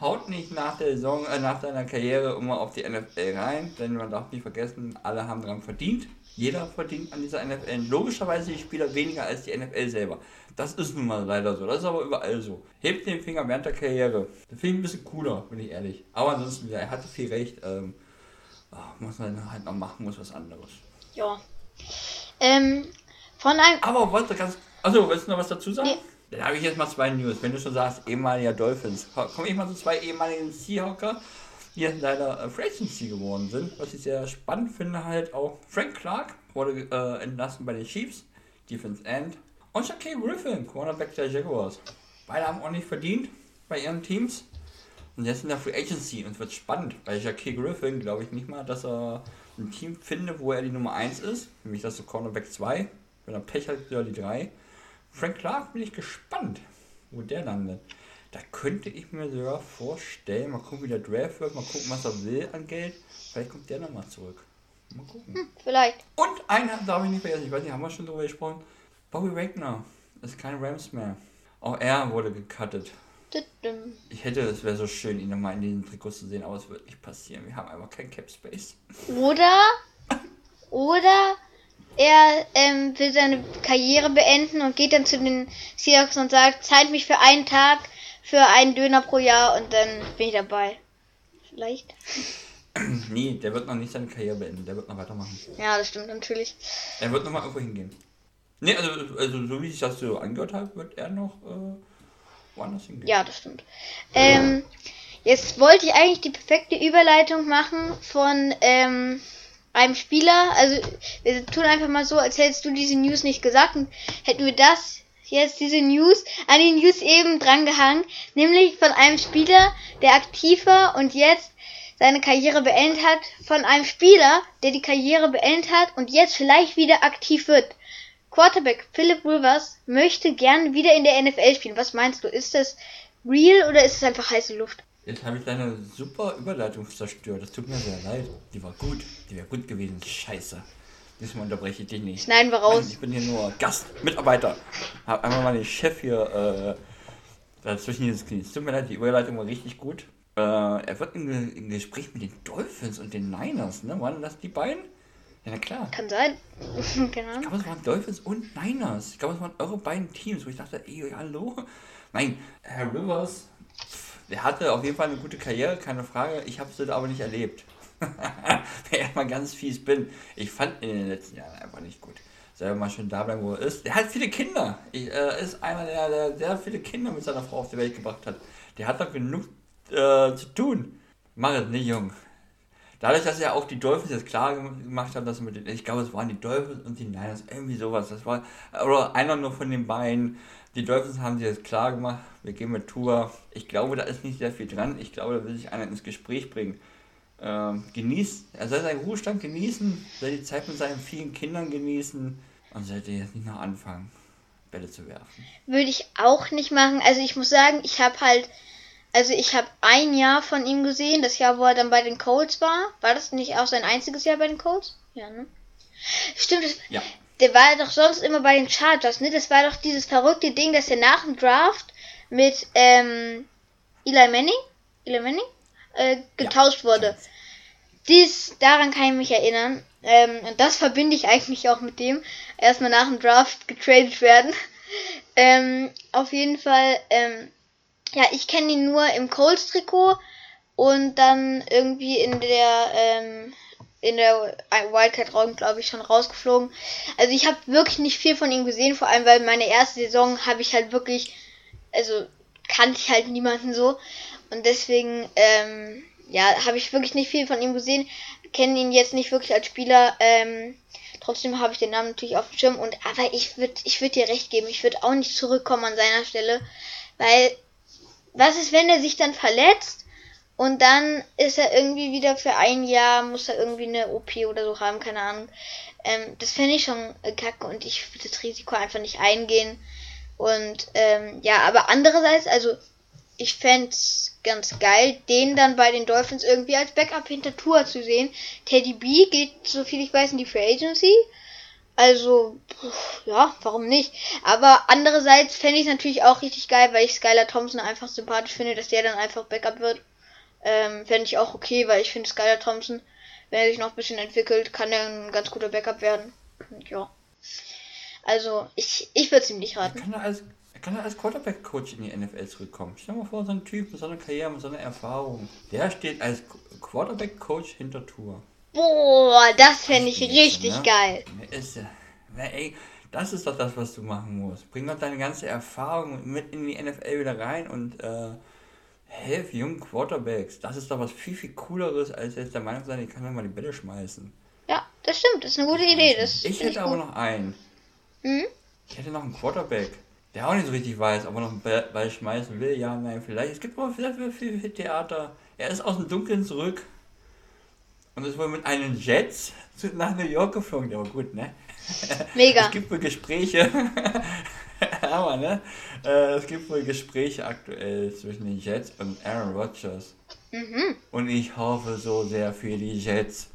[SPEAKER 2] Haut nicht nach der Saison, äh, nach deiner Karriere immer auf die NFL rein, denn man darf nicht vergessen, alle haben daran verdient. Jeder verdient an dieser NFL. Logischerweise die Spieler weniger als die NFL selber. Das ist nun mal leider so. Das ist aber überall so. Hebt den Finger während der Karriere. Das finde ich ein bisschen cooler, bin ich ehrlich. Aber ansonsten, ja, er hatte viel recht. Ähm, ach, muss man halt noch machen, muss was anderes.
[SPEAKER 1] Ja. Ähm, von einem.
[SPEAKER 2] Aber wollte ganz. Achso, willst du noch was dazu sagen? Nee. Dann habe ich jetzt mal zwei News. Wenn du schon sagst, ehemaliger Dolphins, komme ich mal zu zwei ehemaligen Seahawker, die jetzt leider äh, Free Agency geworden sind. Was ich sehr spannend finde, halt auch Frank Clark wurde äh, entlassen bei den Chiefs, Defense End. Und Shaquille Griffin, Cornerback der Jaguars. Beide haben ordentlich verdient bei ihren Teams. Und jetzt in der Free Agency und es wird spannend. Bei Jackie Griffin glaube ich nicht mal, dass er ein Team findet, wo er die Nummer 1 ist. Nämlich das so Cornerback 2. Wenn er Pech hat, wieder die 3. Frank Clark bin ich gespannt, wo der landet. Da könnte ich mir sogar vorstellen, mal gucken, wie der Draft wird, mal gucken, was er will an Geld. Vielleicht kommt der nochmal zurück. Mal gucken. Hm,
[SPEAKER 1] vielleicht.
[SPEAKER 2] Und einen darf ich nicht vergessen, ich weiß nicht, haben wir schon drüber gesprochen? Bobby Wagner ist kein Rams mehr. Auch er wurde gecuttet. Ich hätte, es wäre so schön, ihn nochmal in diesen Trikots zu sehen, aber es wird nicht passieren. Wir haben einfach kein Cap Space.
[SPEAKER 1] Oder oder er ähm, will seine Karriere beenden und geht dann zu den Seahawks und sagt, zahlt mich für einen Tag für einen Döner pro Jahr und dann bin ich dabei. Vielleicht.
[SPEAKER 2] nee, der wird noch nicht seine Karriere beenden, der wird noch weitermachen.
[SPEAKER 1] Ja, das stimmt natürlich.
[SPEAKER 2] Er wird noch mal irgendwo hingehen. Nee, also, also so wie ich das so angehört habe, wird er noch äh,
[SPEAKER 1] woanders hingehen. Ja, das stimmt. Ähm, jetzt wollte ich eigentlich die perfekte Überleitung machen von ähm, einem Spieler. Also wir tun einfach mal so, als hättest du diese News nicht gesagt und hätten wir das jetzt diese News an die News eben drangehangen, nämlich von einem Spieler, der aktiv war und jetzt seine Karriere beendet hat, von einem Spieler, der die Karriere beendet hat und jetzt vielleicht wieder aktiv wird. Quarterback Philip Rivers möchte gern wieder in der NFL spielen. Was meinst du? Ist das real oder ist es einfach heiße Luft?
[SPEAKER 2] Jetzt habe ich deine super Überleitung zerstört. Das tut mir sehr leid. Die war gut. Die wäre gut gewesen. Scheiße. Diesmal unterbreche ich dich nicht.
[SPEAKER 1] Schneiden wir raus.
[SPEAKER 2] ich bin hier nur Gast, Mitarbeiter. Hab einmal mal den Chef hier äh, dazwischen. Es tut mir leid, die Überleitung war richtig gut. Äh, er wird im, im Gespräch mit den Dolphins und den Niners, ne? Waren das die beiden? Ja, na klar.
[SPEAKER 1] Kann sein.
[SPEAKER 2] genau. Ich glaube, es waren Dolphins und Niners. Ich glaube, es waren eure beiden Teams, wo ich dachte, ey, hallo. Nein, Herr Rivers, der hatte auf jeden Fall eine gute Karriere, keine Frage. Ich habe es aber nicht erlebt. Wenn ich mal ganz fies bin. Ich fand ihn in den letzten Jahren einfach nicht gut. Selber mal schön da bleiben, wo er ist. Der hat viele Kinder. Ich, äh, ist einer, der, der sehr viele Kinder mit seiner Frau auf die Welt gebracht hat. Der hat doch genug äh, zu tun. Mach es nicht, Jung. Dadurch, dass ja auch die Dolphins jetzt klar gemacht haben, dass mit den, ich glaube, es waren die Dolphins und die Niners, irgendwie sowas. Das war, oder einer nur von den beiden. Die Dolphins haben sich jetzt klar gemacht, wir gehen mit Tour. Ich glaube, da ist nicht sehr viel dran. Ich glaube, da will sich einer ins Gespräch bringen. Ähm, genießt, er soll seinen Ruhestand genießen, soll die Zeit mit seinen vielen Kindern genießen und sollte jetzt nicht noch anfangen, Bälle zu werfen.
[SPEAKER 1] Würde ich auch nicht machen. Also ich muss sagen, ich habe halt also ich habe ein Jahr von ihm gesehen, das Jahr, wo er dann bei den Colts war. War das nicht auch sein einziges Jahr bei den Colts? Ja, ne? Stimmt, das, ja. Der war doch sonst immer bei den Chargers, ne? Das war doch dieses verrückte Ding, dass er nach dem Draft mit ähm, Eli Manning, Eli Manning äh, getauscht ja, wurde. Dies, daran kann ich mich erinnern. Ähm, und das verbinde ich eigentlich auch mit dem. Erstmal nach dem Draft getradet werden. ähm, auf jeden Fall, ähm, ja, ich kenne ihn nur im Colts-Trikot und dann irgendwie in der, ähm, in der Wildcard-Raum, glaube ich, schon rausgeflogen. Also ich habe wirklich nicht viel von ihm gesehen, vor allem weil meine erste Saison habe ich halt wirklich, also kannte ich halt niemanden so. Und deswegen, ähm, ja, habe ich wirklich nicht viel von ihm gesehen. Kenne ihn jetzt nicht wirklich als Spieler. Ähm, trotzdem habe ich den Namen natürlich auf dem Schirm. Und aber ich würde, ich würde dir recht geben, ich würde auch nicht zurückkommen an seiner Stelle, weil was ist, wenn er sich dann verletzt und dann ist er irgendwie wieder für ein Jahr, muss er irgendwie eine OP oder so haben, keine Ahnung. Ähm, das fände ich schon äh, kacke und ich würde das Risiko einfach nicht eingehen. Und ähm, ja, aber andererseits, also ich fände es ganz geil, den dann bei den Dolphins irgendwie als Backup hinter Tour zu sehen. Teddy B geht, so viel ich weiß, in die Free Agency. Also, ja, warum nicht? Aber andererseits fände ich es natürlich auch richtig geil, weil ich Skylar Thompson einfach sympathisch finde, dass der dann einfach Backup wird. Ähm, fände ich auch okay, weil ich finde Skylar Thompson, wenn er sich noch ein bisschen entwickelt, kann er ein ganz guter Backup werden. Ja. Also, ich, ich würde es ihm nicht raten.
[SPEAKER 2] Kann er als, kann er als Quarterback-Coach in die NFL zurückkommen? Stell dir mal vor, so ein Typ mit so einer Karriere, mit so einer Erfahrung. Der steht als Quarterback-Coach hinter Tour.
[SPEAKER 1] Boah, das fände ich richtig ne? geil.
[SPEAKER 2] Ist, ey, das ist doch das, was du machen musst. Bring doch deine ganze Erfahrung mit in die NFL wieder rein und äh, helf jungen Quarterbacks. Das ist doch was viel, viel cooleres, als jetzt der Meinung sein, ich kann doch mal die Bälle schmeißen.
[SPEAKER 1] Ja, das stimmt. Das ist eine gute Idee. Das
[SPEAKER 2] ich hätte aber noch einen. Hm? Ich hätte noch einen Quarterback, der auch nicht so richtig weiß, ob er noch einen Ball schmeißen will. Ja, nein, vielleicht. Es gibt aber vielleicht viel, viel Theater. Er ist aus dem Dunkeln zurück und ist wohl mit einem Jet nach New York geflogen. Ja, gut, ne? Mega. Es gibt wohl Gespräche. Aber, ne? Äh, es gibt wohl Gespräche aktuell zwischen den Jets und Aaron Rodgers. Mhm. Und ich hoffe so sehr für die Jets,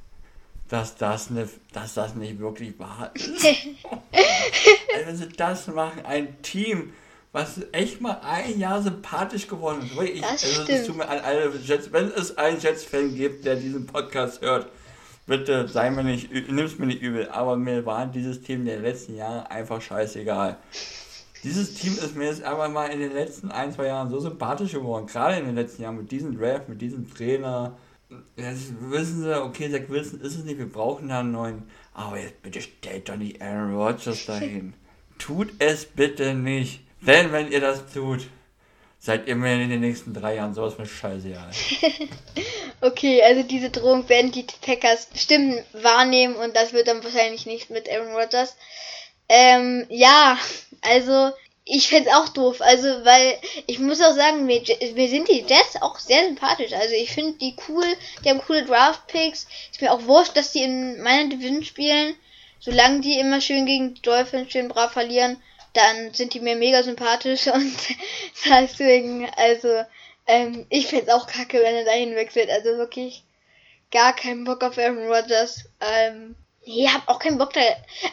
[SPEAKER 2] dass das, ne, dass das nicht wirklich wahr ist. also, wenn sie das machen, ein Team, was echt mal ein Jahr sympathisch geworden ist. Ich, das also, tut mir an alle Jets, wenn es einen Jets-Fan gibt, der diesen Podcast hört, bitte sei mir nicht, nimm's mir nicht übel, aber mir war dieses Team der letzten Jahre einfach scheißegal. Dieses Team ist mir jetzt aber mal in den letzten ein, zwei Jahren so sympathisch geworden, gerade in den letzten Jahren mit diesem Draft, mit diesem Trainer. Jetzt wissen sie, okay, Zach Wilson ist es nicht, wir brauchen da einen neuen. Aber jetzt bitte stellt doch nicht Aaron Rodgers dahin. Tut es bitte nicht. Denn wenn ihr das tut, seid ihr mir in den nächsten drei Jahren sowas mit Scheiße, ja.
[SPEAKER 1] okay, also diese Drohung werden die Packers bestimmt wahrnehmen und das wird dann wahrscheinlich nicht mit Aaron Rodgers. Ähm, ja, also ich fände auch doof. Also, weil ich muss auch sagen, mir, mir sind die Jets auch sehr sympathisch. Also, ich finde die cool. Die haben coole Draft-Picks. Ist mir auch wurscht, dass die in meiner Division spielen. Solange die immer schön gegen die Dolphins schön brav verlieren, dann sind die mir mega sympathisch und deswegen, also, ähm, ich fände auch kacke, wenn er dahin wechselt. Also wirklich gar keinen Bock auf Aaron Rodgers. Ähm, nee, hab auch keinen Bock da.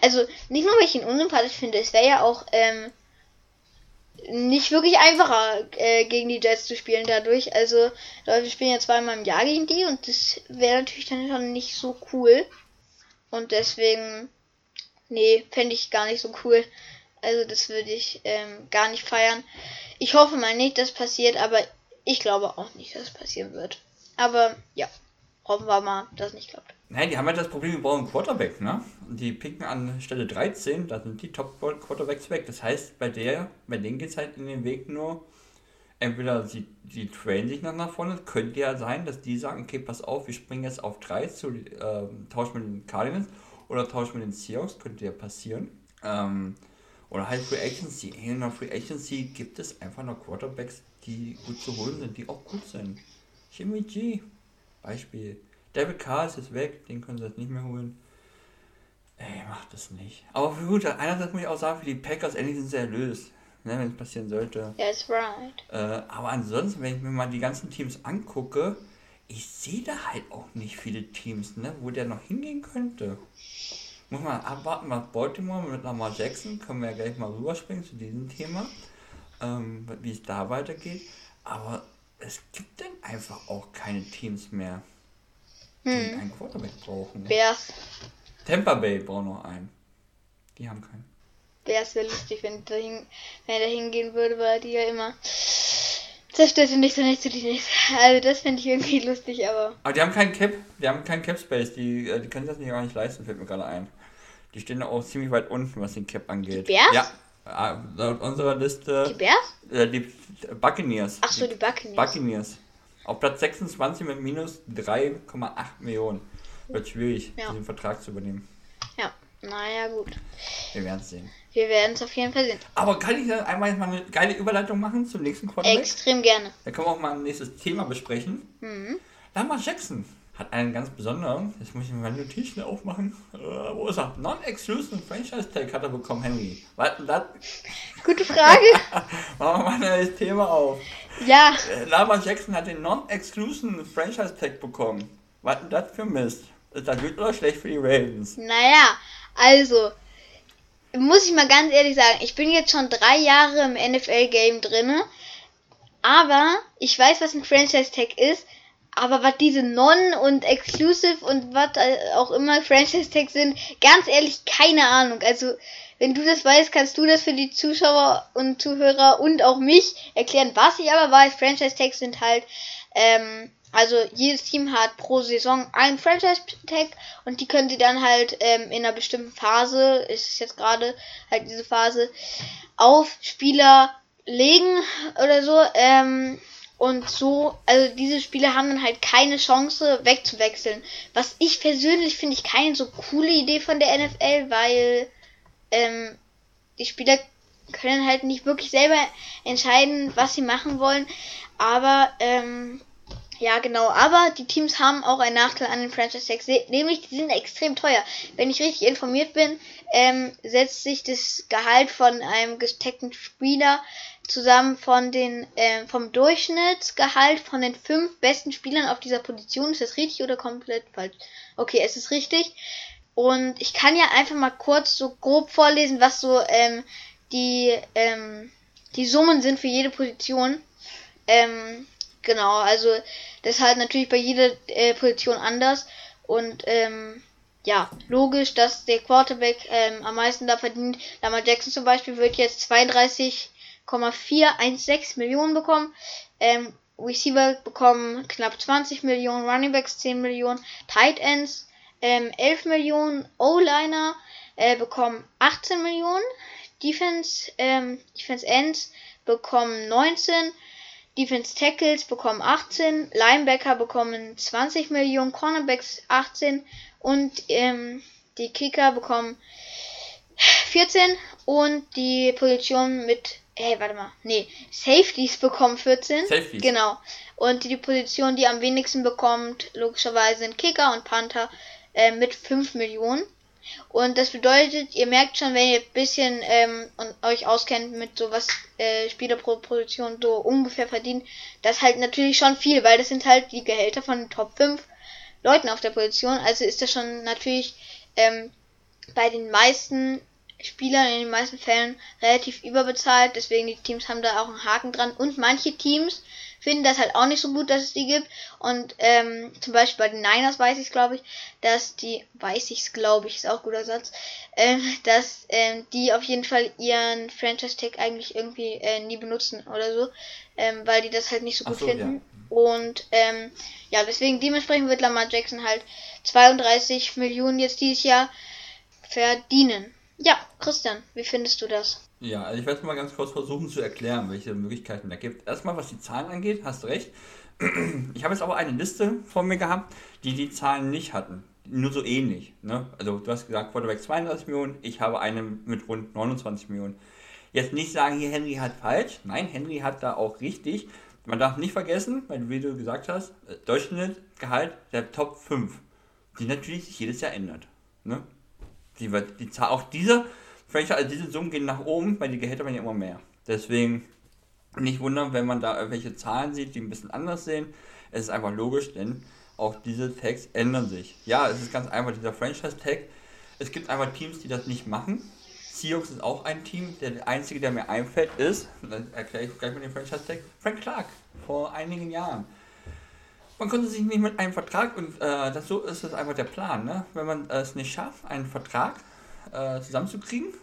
[SPEAKER 1] Also, nicht nur, weil ich ihn unsympathisch finde, es wäre ja auch, ähm, nicht wirklich einfacher äh, gegen die Jets zu spielen dadurch. Also, wir spielen ja zweimal im Jahr gegen die und das wäre natürlich dann schon nicht so cool. Und deswegen, nee, fände ich gar nicht so cool. Also das würde ich ähm, gar nicht feiern. Ich hoffe mal nicht, dass passiert, aber ich glaube auch nicht, dass es passieren wird. Aber ja, hoffen wir mal, dass nicht klappt.
[SPEAKER 2] Nein, die haben ja das Problem, wir brauchen Quarterback, ne? Und die picken an Stelle 13, da sind die Top-Quarterbacks weg. Das heißt, bei der, bei denen geht es halt in den Weg nur, entweder sie, sie trainen sich nach, nach vorne, könnte ja sein, dass die sagen, okay, pass auf, wir springen jetzt auf 3 zu, äh, tauschen mit den Cardinals oder tauschen mit den Seahawks, könnte ja passieren. Ähm, oder halt Free Agency. In der Free Agency gibt es einfach noch Quarterbacks, die gut zu holen sind, die auch gut sind. Jimmy G, Beispiel. David Carr ist jetzt weg, den können sie jetzt nicht mehr holen. Ey, macht das nicht. Aber für gut, einerseits muss ich auch sagen, für die Packers endlich sind sie erlöst. Ne, wenn es passieren sollte.
[SPEAKER 1] That's right.
[SPEAKER 2] Äh, aber ansonsten, wenn ich mir mal die ganzen Teams angucke, ich sehe da halt auch nicht viele Teams, ne, wo der noch hingehen könnte. Muss man abwarten, was Baltimore mit Lamar Jackson, können wir ja gleich mal rüberspringen zu diesem Thema, ähm, wie es da weitergeht. Aber es gibt dann einfach auch keine Teams mehr, die hm. einen Quarterback brauchen. Bears. Tampa Bay braucht noch einen. Die haben keinen.
[SPEAKER 1] Bears wäre lustig, wenn, dahin, wenn er da hingehen würde, weil die ja immer zerstört und nicht so nicht zu die nicht. Also das finde ich irgendwie lustig, aber.
[SPEAKER 2] Aber die haben keinen Cap, die haben keinen Cap Space, die, äh, die können das nicht gar nicht leisten, fällt mir gerade ein. Die stehen auch ziemlich weit unten, was den Cap angeht. Die Bears? Ja. Ah, laut unserer Liste. Die Bears? Äh, die Buccaneers.
[SPEAKER 1] Ach so, die Buccaneers.
[SPEAKER 2] Buccaneers. Auf Platz 26 mit minus 3,8 Millionen. Wird schwierig, ja. diesen Vertrag zu übernehmen.
[SPEAKER 1] Ja, naja, gut.
[SPEAKER 2] Wir werden es sehen.
[SPEAKER 1] Wir werden es auf jeden Fall sehen.
[SPEAKER 2] Aber kann ich dann einmal mal eine geile Überleitung machen zum nächsten Quarterback?
[SPEAKER 1] Extrem gerne.
[SPEAKER 2] Da können wir auch mal ein nächstes Thema besprechen. Mhm. Lamar Jackson hat einen ganz besonderen, jetzt muss ich meine Notizen aufmachen, äh, wo ist er? Non-Exclusive Franchise Tag hat er bekommen, Henry. Was denn das?
[SPEAKER 1] Gute Frage.
[SPEAKER 2] Machen wir mal neues Thema auf.
[SPEAKER 1] Ja.
[SPEAKER 2] Äh, Lamar Jackson hat den Non-Exclusive Franchise Tag bekommen. Was denn das für Mist? Ist das gut oder schlecht für die Ravens?
[SPEAKER 1] Naja, also, muss ich mal ganz ehrlich sagen, ich bin jetzt schon drei Jahre im NFL-Game drinne, aber ich weiß, was ein Franchise Tag ist aber was diese Non und Exclusive und was auch immer Franchise Tags sind, ganz ehrlich keine Ahnung. Also, wenn du das weißt, kannst du das für die Zuschauer und Zuhörer und auch mich erklären. Was ich aber weiß, Franchise Tags sind halt, ähm, also jedes Team hat pro Saison ein Franchise Tag und die können sie dann halt ähm, in einer bestimmten Phase, ist es jetzt gerade halt diese Phase, auf Spieler legen oder so. Ähm, und so, also diese Spieler haben dann halt keine Chance wegzuwechseln. Was ich persönlich finde ich keine so coole Idee von der NFL, weil ähm, die Spieler können halt nicht wirklich selber entscheiden, was sie machen wollen. Aber ähm, ja, genau. Aber die Teams haben auch einen Nachteil an den Franchise Tags, nämlich die sind extrem teuer. Wenn ich richtig informiert bin, ähm, setzt sich das Gehalt von einem gesteckten Spieler zusammen von den äh, vom Durchschnittsgehalt von den fünf besten Spielern auf dieser Position. Ist das richtig oder komplett falsch? Okay, es ist richtig. Und ich kann ja einfach mal kurz so grob vorlesen, was so ähm, die ähm, die Summen sind für jede Position. Ähm, genau, also das ist halt natürlich bei jeder äh, Position anders. Und ähm, ja, logisch, dass der Quarterback ähm, am meisten da verdient. Lamar Jackson zum Beispiel wird jetzt 32,416 Millionen bekommen. Ähm, Receiver bekommen knapp 20 Millionen, Running Backs 10 Millionen, Tight Ends ähm, 11 Millionen, O-Liner äh, bekommen 18 Millionen, Defense, ähm, Defense Ends bekommen 19, Defense Tackles bekommen 18, Linebacker bekommen 20 Millionen, Cornerbacks 18 und ähm, die Kicker bekommen 14 und die Position mit Hey, warte mal. Nee, Safeties bekommen 14. Safeties. Genau. Und die Position, die am wenigsten bekommt, logischerweise sind Kicker und Panther äh, mit 5 Millionen. Und das bedeutet, ihr merkt schon, wenn ihr ein bisschen ähm, und euch auskennt mit so was äh, Spieler pro Position so ungefähr verdient, das halt natürlich schon viel, weil das sind halt die Gehälter von den Top 5 Leuten auf der Position. Also ist das schon natürlich ähm, bei den meisten Spielern in den meisten Fällen relativ überbezahlt. Deswegen die Teams haben da auch einen Haken dran. Und manche Teams finden das halt auch nicht so gut, dass es die gibt. Und ähm, zum Beispiel bei den Niners weiß ich es, glaube ich, dass die, weiß ich es, glaube ich, ist auch ein guter Satz, äh, dass ähm, die auf jeden Fall ihren Franchise-Tag eigentlich irgendwie äh, nie benutzen oder so, ähm, weil die das halt nicht so gut so, finden. Ja. Und ähm, ja, deswegen dementsprechend wird Lamar Jackson halt 32 Millionen jetzt dieses Jahr verdienen. Ja, Christian, wie findest du das?
[SPEAKER 2] Ja, also ich werde mal ganz kurz versuchen zu erklären, welche Möglichkeiten da gibt. Erstmal, was die Zahlen angeht, hast du recht. Ich habe jetzt aber eine Liste vor mir gehabt, die die Zahlen nicht hatten. Nur so ähnlich. Ne? Also du hast gesagt, Quarterback 32 Millionen, ich habe eine mit rund 29 Millionen. Jetzt nicht sagen, hier Henry hat falsch. Nein, Henry hat da auch richtig. Man darf nicht vergessen, weil wie du gesagt hast, äh, Durchschnittsgehalt der Top 5, die natürlich sich jedes Jahr ändert. Ne? Die wird, die Zahl, auch diese Franchise, also diese Summen gehen nach oben, weil die Gehälter werden ja immer mehr. Deswegen nicht wundern, wenn man da irgendwelche Zahlen sieht, die ein bisschen anders sehen. Es ist einfach logisch, denn auch diese Tags ändern sich. Ja, es ist ganz einfach dieser Franchise-Tag. Es gibt einfach Teams, die das nicht machen. Seahawks ist auch ein Team. Der einzige, der mir einfällt, ist, dann erkläre ich gleich mit dem Franchise-Tag, Frank Clark vor einigen Jahren. Man konnte sich nicht mit einem Vertrag und äh, das, so ist es einfach der Plan. Ne? Wenn man es nicht schafft, einen Vertrag äh, zusammenzukriegen.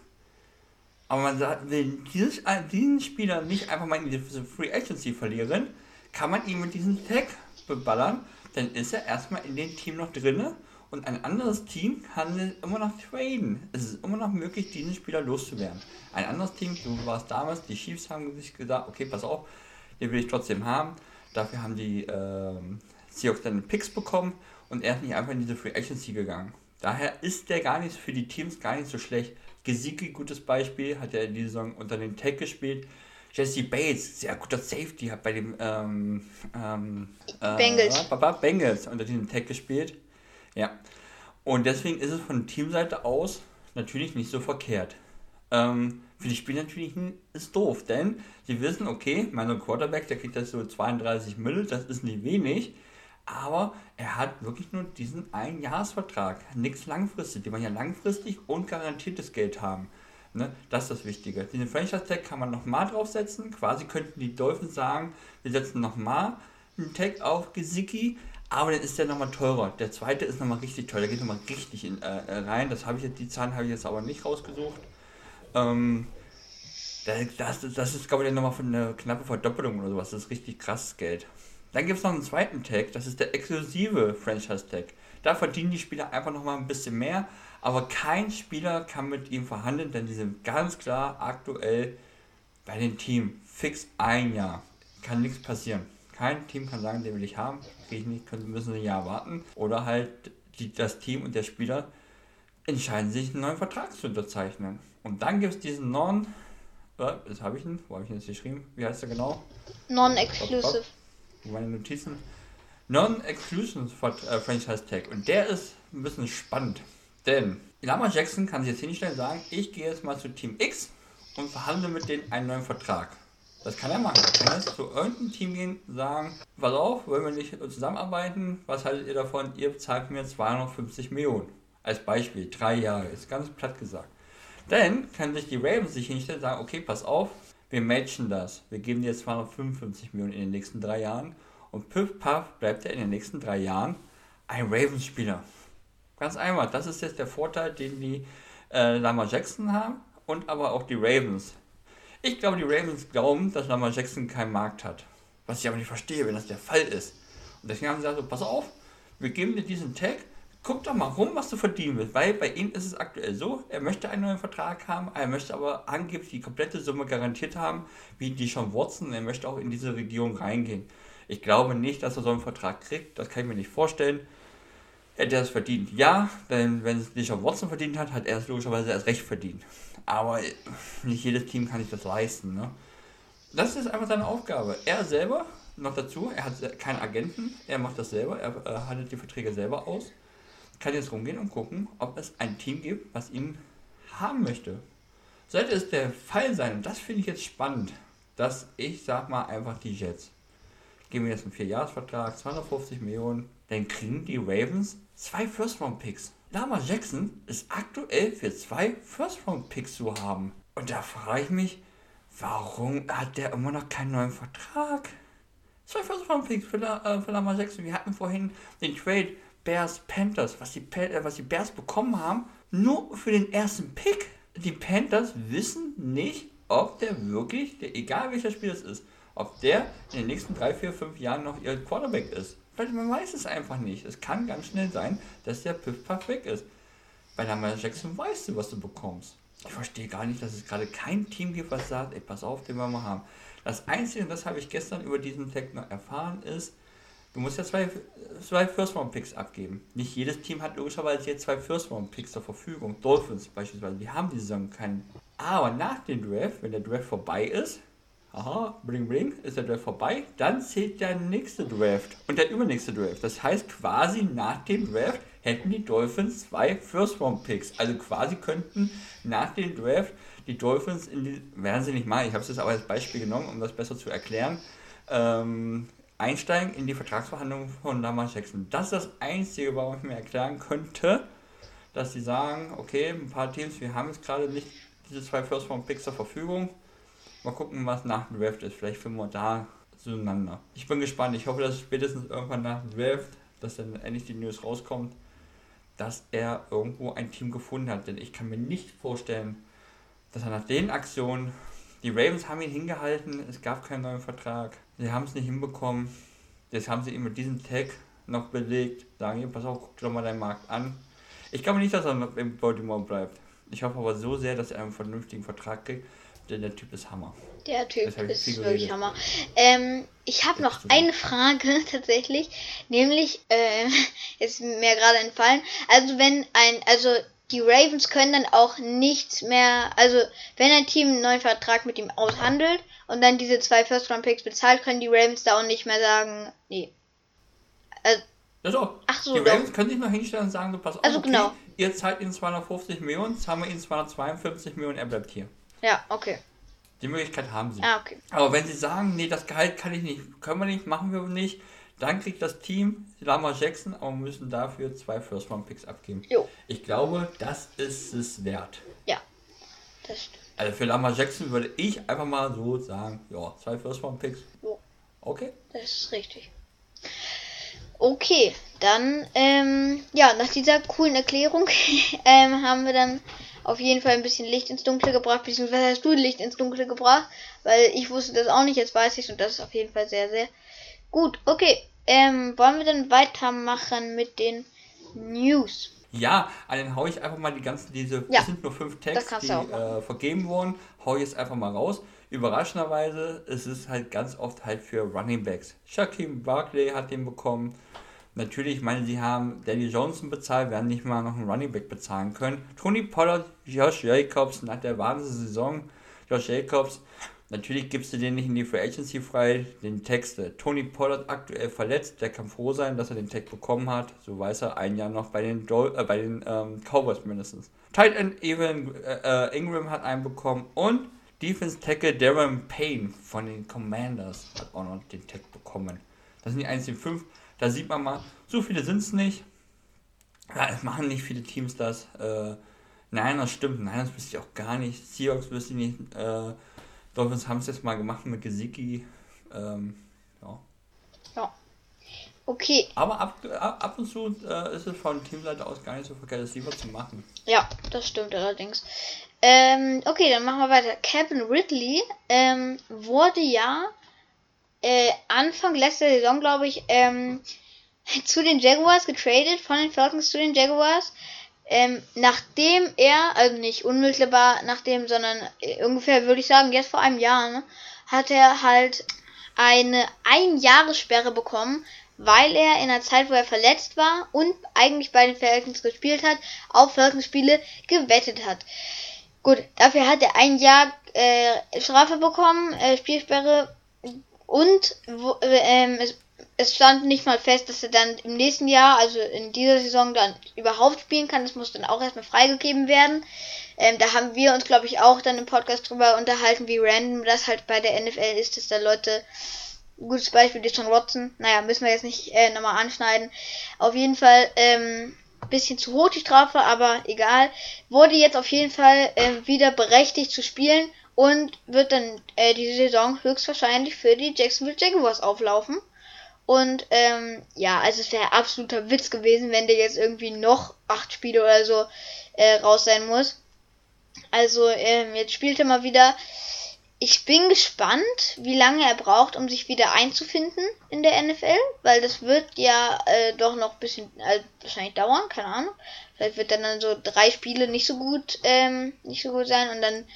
[SPEAKER 2] Aber man will dieses, äh, diesen Spieler nicht einfach mal in diese Free Agency verlieren, kann man ihn mit diesem Tag beballern, dann ist er erstmal in dem Team noch drinne und ein anderes Team kann immer noch traden. Es ist immer noch möglich, diesen Spieler loszuwerden. Ein anderes Team, so war es damals, die Chiefs haben sich gesagt, okay, pass auf, den will ich trotzdem haben. Dafür haben die ähm, Seahawks dann Picks bekommen und er ist nicht einfach in diese Free Agency gegangen. Daher ist der gar nicht für die Teams gar nicht so schlecht. Gesicki, gutes Beispiel, hat er in dieser Saison unter den Tag gespielt. Jesse Bates, sehr guter Safety, hat bei dem ähm, ähm, äh, Bengals. Bengals unter dem Tag gespielt. Ja. Und deswegen ist es von Teamseite aus natürlich nicht so verkehrt. Ähm, für die Spieler natürlich ist doof, denn sie wissen, okay, mein Quarterback, der kriegt jetzt so 32 Müll, das ist nicht wenig. Aber er hat wirklich nur diesen Einjahresvertrag. Nichts langfristig. Die wollen ja langfristig und garantiertes Geld haben. Ne? Das ist das Wichtige. Diesen Franchise-Tag kann man nochmal draufsetzen. Quasi könnten die Dolphins sagen, wir setzen nochmal einen Tag auf Gesicki, aber dann ist der nochmal teurer. Der zweite ist nochmal richtig teuer. Der geht nochmal richtig in, äh, äh, rein. Das habe ich die Zahlen habe ich jetzt aber nicht rausgesucht. Ähm, das, das, ist, glaube ich, nochmal von einer knappe Verdoppelung oder sowas. Das ist richtig krasses Geld. Dann gibt es noch einen zweiten Tag, das ist der exklusive Franchise-Tag. Da verdienen die Spieler einfach nochmal ein bisschen mehr, aber kein Spieler kann mit ihm verhandeln, denn die sind ganz klar aktuell bei dem Team fix ein Jahr. Kann nichts passieren. Kein Team kann sagen, den will ich haben, kriege ich nicht, müssen ein Jahr warten. Oder halt die, das Team und der Spieler entscheiden sich, einen neuen Vertrag zu unterzeichnen. Und dann gibt es diesen Non, äh, das habe ich ihn, wo habe ich ihn jetzt geschrieben? Wie heißt er genau? Non-Exclusive meine Notizen. Non-Exclusion äh, Franchise Tag. Und der ist ein bisschen spannend. Denn Lama Jackson kann sich jetzt hinstellen und sagen, ich gehe jetzt mal zu Team X und verhandle mit denen einen neuen Vertrag. Das kann er machen. Er kann jetzt zu irgendeinem Team gehen und sagen, pass auf, wollen wir nicht zusammenarbeiten? Was haltet ihr davon? Ihr zahlt mir 250 Millionen. Als Beispiel, drei Jahre, ist ganz platt gesagt. Dann können sich die Ravens sich hinstellen und sagen, okay, pass auf, wir matchen das. Wir geben dir 255 Millionen in den nächsten drei Jahren und piff paff bleibt er in den nächsten drei Jahren ein Ravens-Spieler. Ganz einfach. Das ist jetzt der Vorteil, den die äh, Lamar Jackson haben und aber auch die Ravens. Ich glaube, die Ravens glauben, dass Lamar Jackson keinen Markt hat. Was ich aber nicht verstehe, wenn das der Fall ist. Und deswegen haben sie gesagt, so, pass auf, wir geben dir diesen Tag, guck doch mal rum, was du verdienen willst. Weil bei ihm ist es aktuell so, er möchte einen neuen Vertrag haben, er möchte aber angeblich die komplette Summe garantiert haben, wie die schon Watson. Er möchte auch in diese Region reingehen. Ich glaube nicht, dass er so einen Vertrag kriegt, das kann ich mir nicht vorstellen. Hätte er es verdient? Ja, denn wenn es auf Watson verdient hat, hat er es logischerweise erst recht verdient. Aber nicht jedes Team kann sich das leisten. Ne? Das ist einfach seine Aufgabe. Er selber, noch dazu, er hat keinen Agenten, er macht das selber, er äh, handelt die Verträge selber aus. Kann jetzt rumgehen und gucken, ob es ein Team gibt, was ihn haben möchte. Sollte es der Fall sein, und das finde ich jetzt spannend, dass ich sag mal einfach die Jets. Geben wir jetzt einen Vierjahresvertrag, 250 Millionen, dann kriegen die Ravens zwei First-Round-Picks. Lamar Jackson ist aktuell für zwei First-Round-Picks zu haben. Und da frage ich mich, warum hat der immer noch keinen neuen Vertrag? Zwei First-Round-Picks für, äh, für Lamar Jackson. Wir hatten vorhin den Trade Bears Panthers, was die, äh, was die Bears bekommen haben, nur für den ersten Pick. Die Panthers wissen nicht, ob der wirklich, der, egal welcher Spieler es ist, ob der in den nächsten drei, vier, fünf Jahren noch ihr Quarterback ist. Weil man weiß es einfach nicht. Es kann ganz schnell sein, dass der Piff-Puff weg ist. Bei Lamar Jackson weißt du, was du bekommst. Ich verstehe gar nicht, dass es gerade kein Team gibt, was sagt, ey, pass auf, den wollen wir haben. Das Einzige, und das habe ich gestern über diesen Tag noch erfahren, ist, du musst ja zwei, zwei First-Round-Picks abgeben. Nicht jedes Team hat logischerweise jetzt zwei First-Round-Picks zur Verfügung. Dolphins beispielsweise, die haben die Saison keinen. Aber nach dem Draft, wenn der Draft vorbei ist, aha, bring, bring, ist der Draft vorbei, dann zählt der nächste Draft und der übernächste Draft. Das heißt, quasi nach dem Draft hätten die Dolphins zwei First-Round-Picks. Also quasi könnten nach dem Draft die Dolphins in die, werden sie nicht mal, ich habe es jetzt aber als Beispiel genommen, um das besser zu erklären, ähm, einsteigen in die Vertragsverhandlungen von Lamar Jackson. Das ist das Einzige, warum ich mir erklären könnte, dass sie sagen, okay, ein paar Teams, wir haben jetzt gerade nicht diese zwei First-Round-Picks zur Verfügung, Mal gucken, was nach dem Draft ist. Vielleicht finden wir da zueinander. Ich bin gespannt. Ich hoffe, dass spätestens irgendwann nach dem Draft, dass dann endlich die News rauskommt, dass er irgendwo ein Team gefunden hat. Denn ich kann mir nicht vorstellen, dass er nach den Aktionen, die Ravens haben ihn hingehalten, es gab keinen neuen Vertrag, sie haben es nicht hinbekommen. Jetzt haben sie ihn mit diesem Tag noch belegt, sagen, hier, pass auf, guck dir doch mal deinen Markt an. Ich glaube nicht, dass er noch in Baltimore bleibt. Ich hoffe aber so sehr, dass er einen vernünftigen Vertrag kriegt der, der Typ ist Hammer.
[SPEAKER 1] Der Typ ist wirklich. Hammer. Ähm, ich habe noch eine Frage tatsächlich, nämlich, äh, ist mir gerade entfallen. Also wenn ein, also die Ravens können dann auch nichts mehr, also wenn ein Team einen neuen Vertrag mit ihm aushandelt und dann diese zwei First Round Picks bezahlt, können die Ravens da auch nicht mehr sagen, nee.
[SPEAKER 2] Also, also ach so, die Ravens doch. können sich noch hinstellen und sagen, du pass auf, also okay, genau. ihr zahlt ihm 250 Millionen, jetzt haben wir ihn 252 Millionen, er bleibt hier.
[SPEAKER 1] Ja, okay.
[SPEAKER 2] Die Möglichkeit haben sie.
[SPEAKER 1] Ah, okay.
[SPEAKER 2] Aber wenn sie sagen, nee, das Gehalt kann ich nicht, können wir nicht, machen wir nicht, dann kriegt das Team Lama Jackson, aber müssen dafür zwei First Round Picks abgeben.
[SPEAKER 1] Jo.
[SPEAKER 2] Ich glaube, das ist es wert.
[SPEAKER 1] Ja, das stimmt.
[SPEAKER 2] Also für Lama Jackson würde ich einfach mal so sagen, ja, zwei First Round Picks. Jo. Okay.
[SPEAKER 1] Das ist richtig. Okay, dann, ähm, ja, nach dieser coolen Erklärung ähm, haben wir dann auf jeden Fall ein bisschen Licht ins Dunkle gebracht, beziehungsweise hast du Licht ins Dunkle gebracht, weil ich wusste das auch nicht, jetzt weiß ich und das ist auf jeden Fall sehr, sehr gut. Okay, ähm, wollen wir dann weitermachen mit den News?
[SPEAKER 2] Ja, dann hau ich einfach mal die ganzen, diese, ja, sind nur fünf Tags, die äh, vergeben wurden, hau ich jetzt einfach mal raus. Überraschenderweise ist es halt ganz oft halt für Running Backs. Shaquem Barkley hat den bekommen, Natürlich, ich meine, sie haben Danny Johnson bezahlt, werden nicht mal noch einen Running Back bezahlen können. Tony Pollard, Josh Jacobs nach der Wahnsinnssaison, Josh Jacobs, natürlich gibst du den nicht in die Free Agency frei, den Texte. Tony Pollard aktuell verletzt, der kann froh sein, dass er den Tag bekommen hat. So weiß er ein Jahr noch bei den, Do äh, bei den ähm, Cowboys mindestens. Tight End Evan äh, äh, Ingram hat einen bekommen und Defense Tackle Darren Payne von den Commanders hat auch noch den Tag bekommen. Das sind die einzigen fünf. Da sieht man mal, so viele sind es nicht. Ja, es machen nicht viele Teams das. Äh, nein, das stimmt. Nein, das wüsste ich auch gar nicht. Seahawks wüsste ich nicht. Äh, Dolphins haben es jetzt mal gemacht mit Gesicki. Ähm, ja.
[SPEAKER 1] Ja. Okay.
[SPEAKER 2] Aber ab, ab und zu äh, ist es von Teamseite aus gar nicht so verkehrt, das lieber zu machen.
[SPEAKER 1] Ja, das stimmt allerdings. Ähm, okay, dann machen wir weiter. Kevin Ridley ähm, wurde ja äh, Anfang letzter Saison, glaube ich, ähm, zu den Jaguars getradet, von den Falcons zu den Jaguars. Ähm, nachdem er, also nicht unmittelbar nachdem, sondern äh, ungefähr würde ich sagen, jetzt vor einem Jahr, ne, hat er halt eine Einjahressperre bekommen, weil er in der Zeit, wo er verletzt war und eigentlich bei den Falcons gespielt hat, auf Falcons-Spiele gewettet hat. Gut, dafür hat er ein Jahr äh, Strafe bekommen, äh, Spielsperre und wo, äh, ähm, es, es, stand nicht mal fest, dass er dann im nächsten Jahr, also in dieser Saison, dann überhaupt spielen kann. Das muss dann auch erstmal freigegeben werden. Ähm, da haben wir uns, glaube ich, auch dann im Podcast drüber unterhalten, wie random das halt bei der NFL ist, dass da Leute gutes Beispiel ist John Watson. Naja, müssen wir jetzt nicht äh, nochmal anschneiden. Auf jeden Fall ähm, bisschen zu hoch die Strafe, aber egal. Wurde jetzt auf jeden Fall äh, wieder berechtigt zu spielen und wird dann äh, diese Saison höchstwahrscheinlich für die Jacksonville Jaguars auflaufen. Und ähm, ja, also es wäre absoluter Witz gewesen, wenn der jetzt irgendwie noch acht Spiele oder so äh, raus sein muss. Also ähm, jetzt spielt er mal wieder ich bin gespannt, wie lange er braucht, um sich wieder einzufinden in der NFL, weil das wird ja äh, doch noch ein bisschen äh, wahrscheinlich dauern, keine Ahnung. Vielleicht wird dann, so drei Spiele nicht so gut, ähm, nicht so gut sein und dann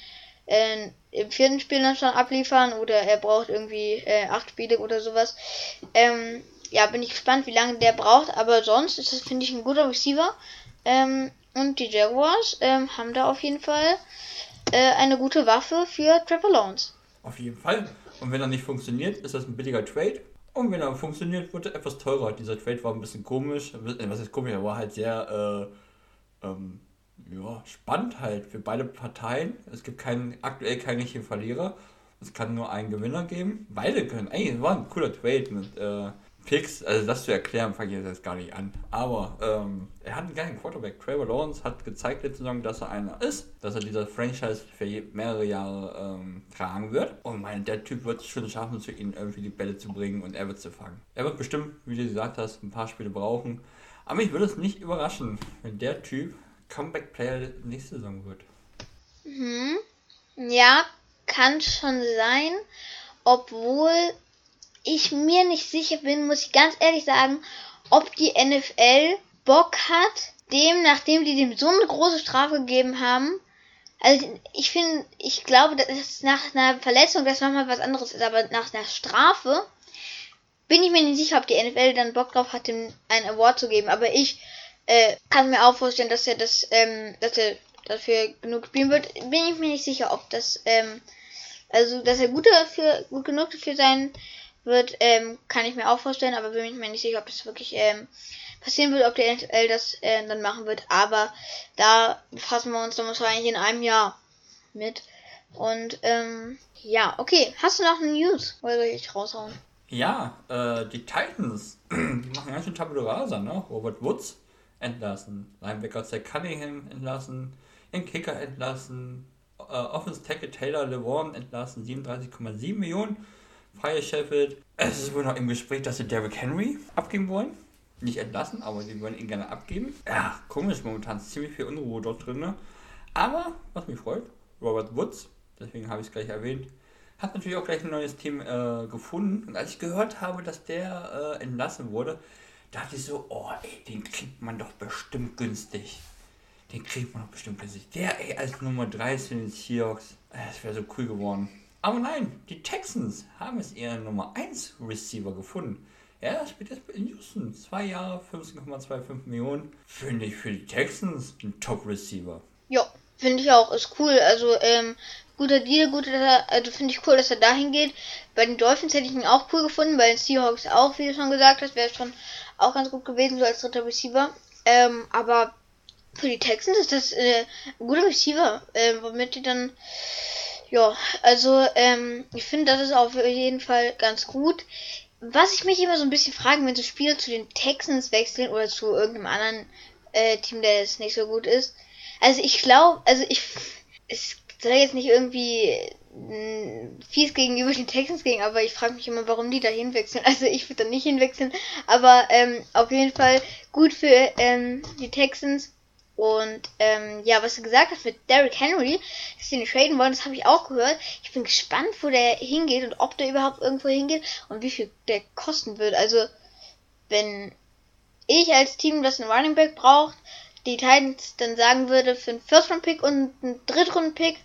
[SPEAKER 1] äh, im vierten Spiel dann schon abliefern oder er braucht irgendwie äh, acht Spiele oder sowas. Ähm, ja, bin ich gespannt, wie lange der braucht, aber sonst ist das, finde ich, ein guter Receiver. Ähm, und die Jaguars ähm, haben da auf jeden Fall äh, eine gute Waffe für Trevor Lawrence.
[SPEAKER 2] Auf jeden Fall. Und wenn er nicht funktioniert, ist das ein billiger Trade. Und wenn er funktioniert, wird er etwas teurer. Dieser Trade war ein bisschen komisch. Was ist komisch? Er war halt sehr äh, ähm, ja, spannend halt für beide Parteien. Es gibt keinen, aktuell keinen richtigen Verlierer. Es kann nur einen Gewinner geben. Beide können. Ey, es war ein cooler Trade mit äh, Picks, also das zu erklären, fange ich jetzt gar nicht an. Aber ähm, er hat einen geilen Quarterback. Trevor Lawrence hat gezeigt letzte Saison, dass er einer ist, dass er dieser Franchise für mehrere Jahre ähm, tragen wird. Und mein, der Typ wird es schon schaffen, zu ihm irgendwie die Bälle zu bringen und er wird sie fangen. Er wird bestimmt, wie du gesagt hast, ein paar Spiele brauchen. Aber mich würde es nicht überraschen, wenn der Typ Comeback-Player nächste Saison wird.
[SPEAKER 1] Mhm. Ja, kann schon sein. Obwohl ich mir nicht sicher bin, muss ich ganz ehrlich sagen, ob die NFL Bock hat, dem, nachdem die dem so eine große Strafe gegeben haben. Also ich finde, ich glaube, dass nach einer Verletzung das nochmal was anderes ist, aber nach einer Strafe bin ich mir nicht sicher, ob die NFL dann Bock drauf hat, ihm einen Award zu geben. Aber ich äh, kann mir auch vorstellen, dass er das, ähm, dass er dafür genug spielen wird. Bin ich mir nicht sicher, ob das, ähm, also dass er gut dafür, gut genug dafür sein wird, ähm, kann ich mir auch vorstellen, aber bin ich mir nicht sicher, ob das wirklich ähm, passieren wird, ob die NFL das äh, dann machen wird. Aber da befassen wir uns dann wahrscheinlich in einem Jahr mit. Und ähm, ja, okay. Hast du noch eine News? Oder soll ich raushauen?
[SPEAKER 2] Ja, äh, die Titans, die machen ganz schön Tabula Rasa, ne? Robert Woods entlassen, Linebacker Zach Cunningham entlassen, den Kicker entlassen, äh, Offense Tackle Taylor LeVon entlassen, 37,7 Millionen Freie Sheffield. Es ist wohl noch im Gespräch, dass sie Derrick Henry abgeben wollen. Nicht entlassen, aber sie wollen ihn gerne abgeben. Ja, komisch momentan. Ziemlich viel Unruhe dort drin. Aber, was mich freut, Robert Woods, deswegen habe ich es gleich erwähnt, hat natürlich auch gleich ein neues Team äh, gefunden. Und als ich gehört habe, dass der äh, entlassen wurde, dachte ich so, oh ey, den kriegt man doch bestimmt günstig. Den kriegt man doch bestimmt günstig. Der ey, als Nummer 13 in den Seahawks, äh, das wäre so cool geworden. Aber nein, die Texans haben es ihren Nummer 1 Receiver gefunden. Er spielt jetzt in Houston. Zwei Jahre, 15,25 Millionen. Finde ich für die Texans ein Top-Receiver.
[SPEAKER 1] Ja, finde ich auch. Ist cool. Also, ähm, guter Deal, guter, also finde ich cool, dass er dahin geht. Bei den Dolphins hätte ich ihn auch cool gefunden, bei den Seahawks auch, wie du schon gesagt hast, wäre schon auch ganz gut gewesen, so als dritter Receiver. Ähm, aber für die Texans ist das äh, ein guter Receiver, äh, womit die dann ja, also ähm, ich finde, das ist auf jeden Fall ganz gut. Was ich mich immer so ein bisschen frage, wenn so Spieler zu den Texans wechseln oder zu irgendeinem anderen äh, Team, der jetzt nicht so gut ist. Also ich glaube, also ich, es soll jetzt nicht irgendwie fies gegenüber den Texans gegen, aber ich frage mich immer, warum die da hinwechseln. Also ich würde da nicht hinwechseln, aber ähm, auf jeden Fall gut für ähm, die Texans. Und ähm, ja, was du gesagt hast mit Derrick Henry, dass sie ihn traden wollen, das habe ich auch gehört. Ich bin gespannt, wo der hingeht und ob der überhaupt irgendwo hingeht und wie viel der kosten wird. Also wenn ich als Team, das einen Running Back braucht, die Titans dann sagen würde, für einen First Round Pick und einen Drittrunden Pick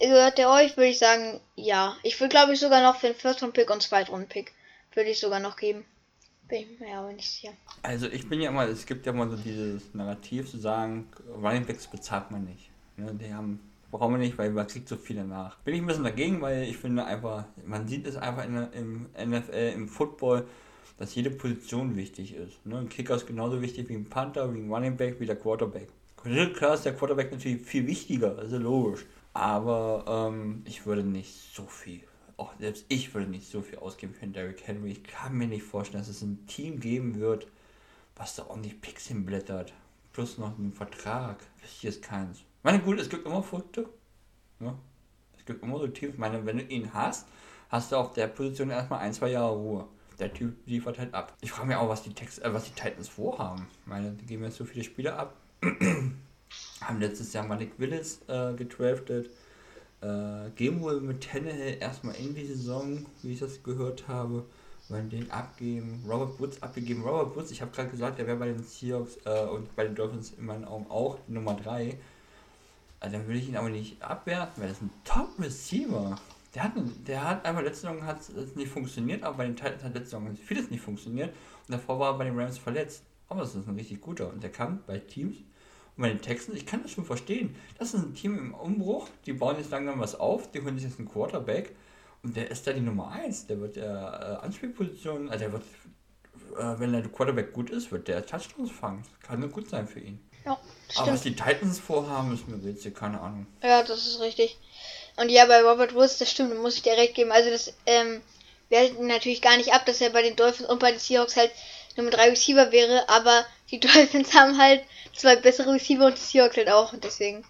[SPEAKER 1] gehört der euch, würde ich sagen, ja. Ich würde glaube ich sogar noch für einen First Round Pick und Zweitrunden Pick würde ich sogar noch geben. Bin ich mir aber nicht sicher.
[SPEAKER 2] Also ich bin ja immer, es gibt ja immer so dieses Narrativ zu sagen, Running Backs bezahlt man nicht. Ne, die haben, brauchen wir nicht, weil man kriegt so viele nach. Bin ich ein bisschen dagegen, weil ich finde einfach, man sieht es einfach in, im NFL, im Football, dass jede Position wichtig ist. Ne? Ein Kicker ist genauso wichtig wie ein Panther, wie ein Running Back, wie der Quarterback. Klar ist der Quarterback natürlich viel wichtiger, also logisch. Aber ähm, ich würde nicht so viel, auch selbst ich würde nicht so viel ausgeben für einen Derrick Henry. Ich kann mir nicht vorstellen, dass es ein Team geben wird, was da ordentlich Picks hinblättert. Plus noch einen Vertrag. Hier ist keins. Ich meine, gut, es gibt immer Früchte. Ne? Es gibt immer so Teams. Ich meine, wenn du ihn hast, hast du auf der Position erstmal ein, zwei Jahre Ruhe. Der Typ liefert halt ab. Ich frage mich auch, was die, Text, äh, was die Titans vorhaben. Ich meine, die geben jetzt so viele Spiele ab. haben letztes Jahr Malik Willis äh, gedraftet. Äh, gehen wohl mit Tannehill erstmal in die Saison, wie ich das gehört habe. Wollen den abgeben. Robert Woods abgegeben. Robert Woods, ich habe gerade gesagt, der wäre bei den Seahawks äh, und bei den Dolphins in meinen Augen auch Nummer 3. Also dann würde ich ihn aber nicht abwerten, weil das ist ein Top-Receiver. Der hat, der hat einfach letzte Saison hat es nicht funktioniert, aber bei den Titans hat letzte Saison vieles nicht funktioniert. Und davor war er bei den Rams verletzt. Aber es ist ein richtig guter. Und der kann bei Teams und bei den Texans, ich kann das schon verstehen. Das ist ein Team im Umbruch, die bauen jetzt langsam was auf, die holen sich jetzt einen Quarterback und der ist da die Nummer 1. Der wird der äh, Anspielposition, also der wird, äh, wenn der Quarterback gut ist, wird der Touchdowns fangen. Kann nur gut sein für ihn. Ja, Aber was die Titans vorhaben, ist mir Rätsel, keine Ahnung.
[SPEAKER 1] Ja, das ist richtig. Und ja, bei Robert Woods, das stimmt, muss ich dir recht geben. Also das, ähm, wertet natürlich gar nicht ab, dass er bei den Dolphins und bei den Seahawks halt Nummer 3 Receiver wäre, aber die Dolphins haben halt zwei bessere Receiver und die Seahawks halt auch und deswegen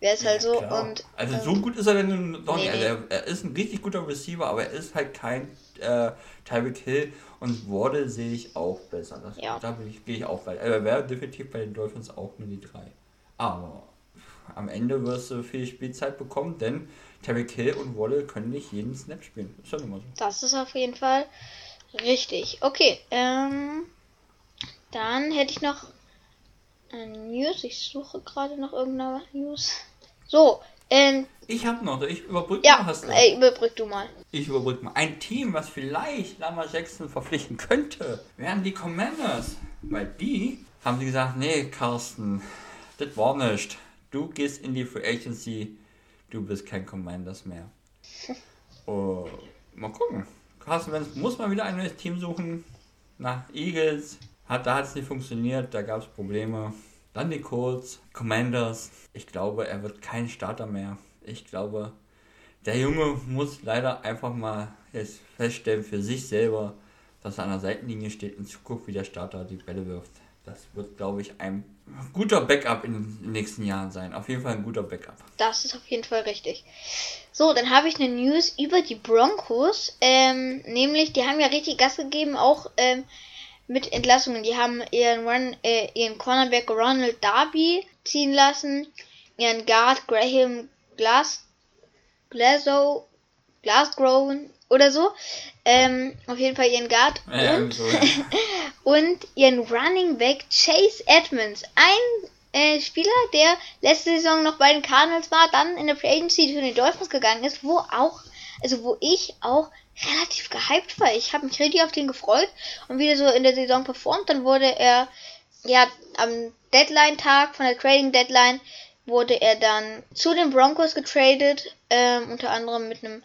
[SPEAKER 1] wäre es halt ja, so. Und,
[SPEAKER 2] also ähm, so gut ist er denn noch nicht. Nee, also er, ist ein richtig guter Receiver, aber er ist halt kein äh, Tyreek Hill und Wardle sehe ich auch besser. Das, ja. Da gehe ich auch weiter. Er wäre definitiv bei den Dolphins auch nur die drei. Aber am Ende wirst du viel Spielzeit bekommen, denn Terry Hill und Waddle können nicht jeden Snap spielen. Ist ja
[SPEAKER 1] immer so. Das ist auf jeden Fall richtig. Okay, ähm, dann hätte ich noch eine News. Ich suche gerade noch irgendeine News. So, ähm.
[SPEAKER 2] Ich habe noch, ich überbrücke
[SPEAKER 1] ja, mal. Hast du. Ey, überbrück du mal.
[SPEAKER 2] Ich überbrücke mal. Ein Team, was vielleicht Lama Jackson verpflichten könnte, wären die Commanders. Weil die haben sie gesagt, nee, Carsten, das war nicht. Du gehst in die Free Agency, du bist kein Commanders mehr. oh, mal gucken. Carsten Wentz muss mal wieder ein neues Team suchen. Nach Eagles, hat, da hat es nicht funktioniert, da gab es Probleme. Dann die Colts, Commanders. Ich glaube, er wird kein Starter mehr. Ich glaube, der Junge muss leider einfach mal jetzt feststellen für sich selber, dass er an der Seitenlinie steht und zuguckt, wie der Starter die Bälle wirft. Das wird, glaube ich, ein guter Backup in den nächsten Jahren sein. Auf jeden Fall ein guter Backup.
[SPEAKER 1] Das ist auf jeden Fall richtig. So, dann habe ich eine News über die Broncos. Ähm, nämlich, die haben ja richtig Gas gegeben, auch ähm, mit Entlassungen. Die haben ihren, Run, äh, ihren Cornerback Ronald Darby ziehen lassen, ihren Guard Graham Glass, Glasso, Glasgow oder so. Ähm, auf jeden Fall ihren Guard ja, und, so, ja. und ihren Running Back Chase Edmonds. Ein äh, Spieler, der letzte Saison noch bei den Cardinals war, dann in der Free Agency zu den Dolphins gegangen ist, wo auch, also wo ich auch relativ gehypt war. Ich habe mich richtig auf den gefreut und wieder so in der Saison performt. Dann wurde er, ja, am Deadline-Tag von der Trading-Deadline wurde er dann zu den Broncos getradet, ähm, unter anderem mit einem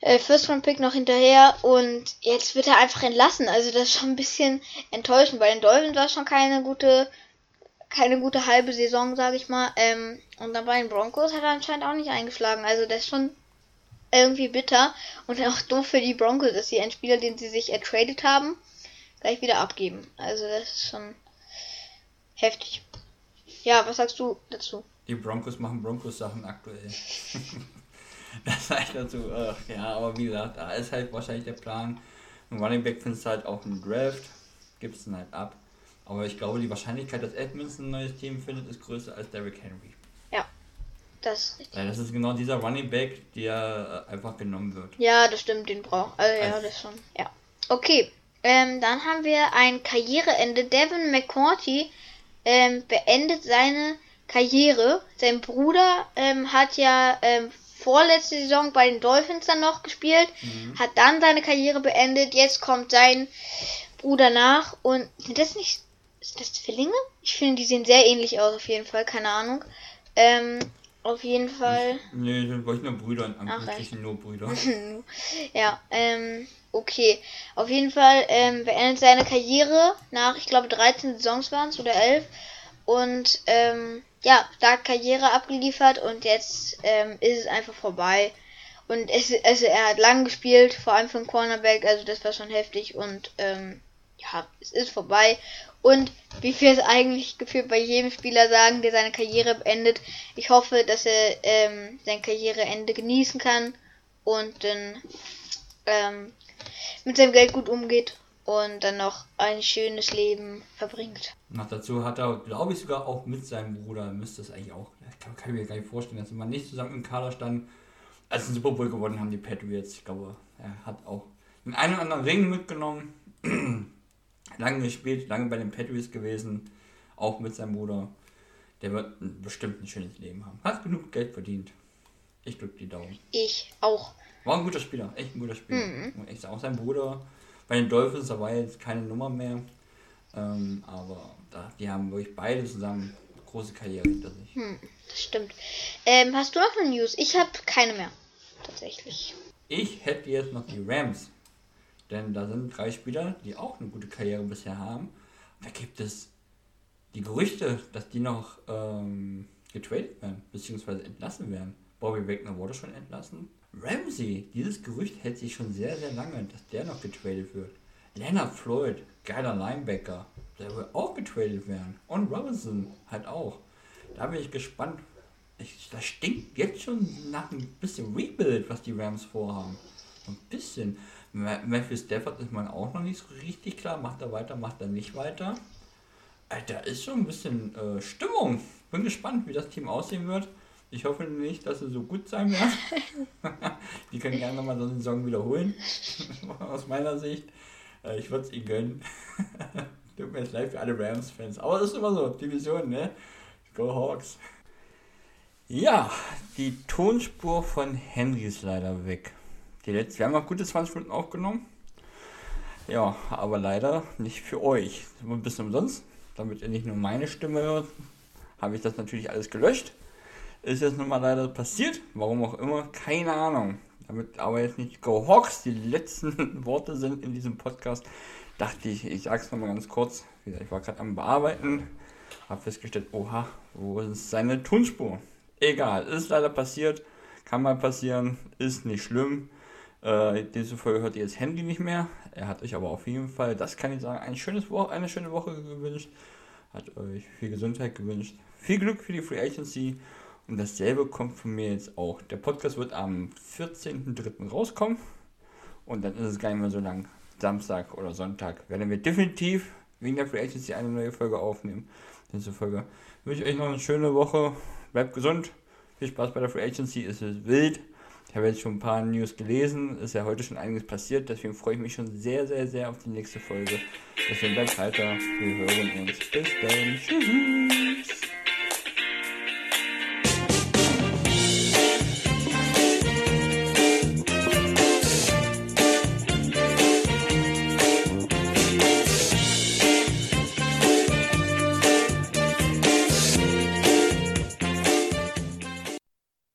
[SPEAKER 1] äh, First Round Pick noch hinterher und jetzt wird er einfach entlassen. Also das ist schon ein bisschen enttäuschend. Bei den Dolphins war schon keine gute keine gute halbe Saison, sage ich mal. Ähm, und dann bei den Broncos hat er anscheinend auch nicht eingeschlagen. Also das ist schon irgendwie bitter und auch doof für die Broncos, dass sie einen Spieler, den sie sich ertradet haben, gleich wieder abgeben. Also das ist schon heftig. Ja, was sagst du dazu?
[SPEAKER 2] Die Broncos machen Broncos Sachen aktuell. gleich dazu. Ach, ja, aber wie gesagt, da ist halt wahrscheinlich der Plan. Ein Running Back findest halt auch im Draft, gibst ihn halt ab. Aber ich glaube, die Wahrscheinlichkeit, dass Edmonds ein neues Team findet, ist größer als Derrick Henry.
[SPEAKER 1] Das
[SPEAKER 2] ist Weil das ist genau dieser Running Back, der äh, einfach genommen wird.
[SPEAKER 1] Ja, das stimmt, den braucht. Also, ja, das schon. Ja. Okay, ähm, dann haben wir ein Karriereende. Devin McCourty ähm, beendet seine Karriere. Sein Bruder ähm, hat ja ähm, vorletzte Saison bei den Dolphins dann noch gespielt, mhm. hat dann seine Karriere beendet. Jetzt kommt sein Bruder nach und sind das nicht sind das Zwillinge? Ich finde, die sehen sehr ähnlich aus, auf jeden Fall, keine Ahnung. Ähm, auf jeden Fall.
[SPEAKER 2] Nee, sind wollte nur Brüder in Anführungsstrichen nur Brüder.
[SPEAKER 1] ja, ähm, okay. Auf jeden Fall ähm, beendet seine Karriere nach, ich glaube, 13 Saisons waren es oder 11. Und ähm, ja, da Karriere abgeliefert und jetzt ähm, ist es einfach vorbei. Und es, also er hat lang gespielt, vor allem für einen Cornerback, also das war schon heftig und ähm, ja, es ist vorbei. Und wie wir es eigentlich gefühlt bei jedem Spieler sagen, der seine Karriere beendet, ich hoffe, dass er ähm, sein Karriereende genießen kann und dann ähm, mit seinem Geld gut umgeht und dann noch ein schönes Leben verbringt.
[SPEAKER 2] Noch dazu hat er, glaube ich, sogar auch mit seinem Bruder, müsste es eigentlich auch, kann, kann ich mir gar nicht vorstellen, dass man nicht zusammen im Kader stand, als den Super Bowl gewonnen haben, die Patriots. Ich glaube, er hat auch den einen oder anderen Ring mitgenommen, lange gespielt, lange bei den Patriots gewesen, auch mit seinem Bruder. Der wird bestimmt ein schönes Leben haben. Hat genug Geld verdient. Ich drücke die Daumen.
[SPEAKER 1] Ich auch.
[SPEAKER 2] War ein guter Spieler, echt ein guter Spieler. Mhm. Echt auch sein Bruder bei den Dolphins, da war jetzt keine Nummer mehr. Ähm, aber da, die haben wirklich beide zusammen große Karriere hinter sich.
[SPEAKER 1] Hm, das stimmt. Ähm, hast du noch eine News? Ich habe keine mehr. Tatsächlich.
[SPEAKER 2] Ich hätte jetzt noch die Rams. Denn da sind drei Spieler, die auch eine gute Karriere bisher haben. da gibt es die Gerüchte, dass die noch ähm, getradet werden, beziehungsweise entlassen werden. Bobby Wagner wurde schon entlassen. Ramsey, dieses Gerücht hält sich schon sehr, sehr lange, dass der noch getradet wird. Leonard Floyd, geiler Linebacker, der will auch getradet werden. Und Robinson halt auch. Da bin ich gespannt. Ich, das stinkt jetzt schon nach ein bisschen Rebuild, was die Rams vorhaben. Ein bisschen. Matthew Stafford ist man auch noch nicht so richtig klar. Macht er weiter, macht er nicht weiter. Da ist schon ein bisschen äh, Stimmung. Bin gespannt, wie das Team aussehen wird. Ich hoffe nicht, dass sie so gut sein werden. die können gerne nochmal so einen Song wiederholen. Aus meiner Sicht. Äh, ich würde es ihnen gönnen. Tut mir jetzt leid für alle Rams-Fans. Aber es ist immer so, Division, ne? Go Hawks. Ja, die Tonspur von Henry ist leider weg. Die letzte, wir haben noch gute 20 Minuten aufgenommen. Ja, aber leider nicht für euch. Ein bisschen umsonst. Damit ihr nicht nur meine Stimme hört, habe ich das natürlich alles gelöscht. Ist jetzt nun mal leider passiert. Warum auch immer, keine Ahnung. Damit aber jetzt nicht Go die letzten Worte sind in diesem Podcast, dachte ich, ich sag's nochmal ganz kurz. Ich war gerade am Bearbeiten, habe festgestellt, oha, wo ist seine Tonspur? Egal, ist leider passiert, kann mal passieren, ist nicht schlimm. Äh, diese Folge hört ihr jetzt Handy nicht mehr. Er hat euch aber auf jeden Fall, das kann ich sagen, ein schönes Wo eine schöne Woche gewünscht. Hat euch viel Gesundheit gewünscht. Viel Glück für die Free Agency und dasselbe kommt von mir jetzt auch. Der Podcast wird am 14.03. rauskommen. Und dann ist es gar nicht mehr so lang. Samstag oder Sonntag werden wir definitiv wegen der Free Agency eine neue Folge aufnehmen. Diese Folge wünsche ich euch noch eine schöne Woche. Bleibt gesund. Viel Spaß bei der Free Agency. Es ist wild. Ich habe jetzt schon ein paar News gelesen. Ist ja heute schon einiges passiert. Deswegen freue ich mich schon sehr, sehr, sehr auf die nächste Folge. Deswegen bleibt weiter. Wir hören uns. Bis dann. Tschüss.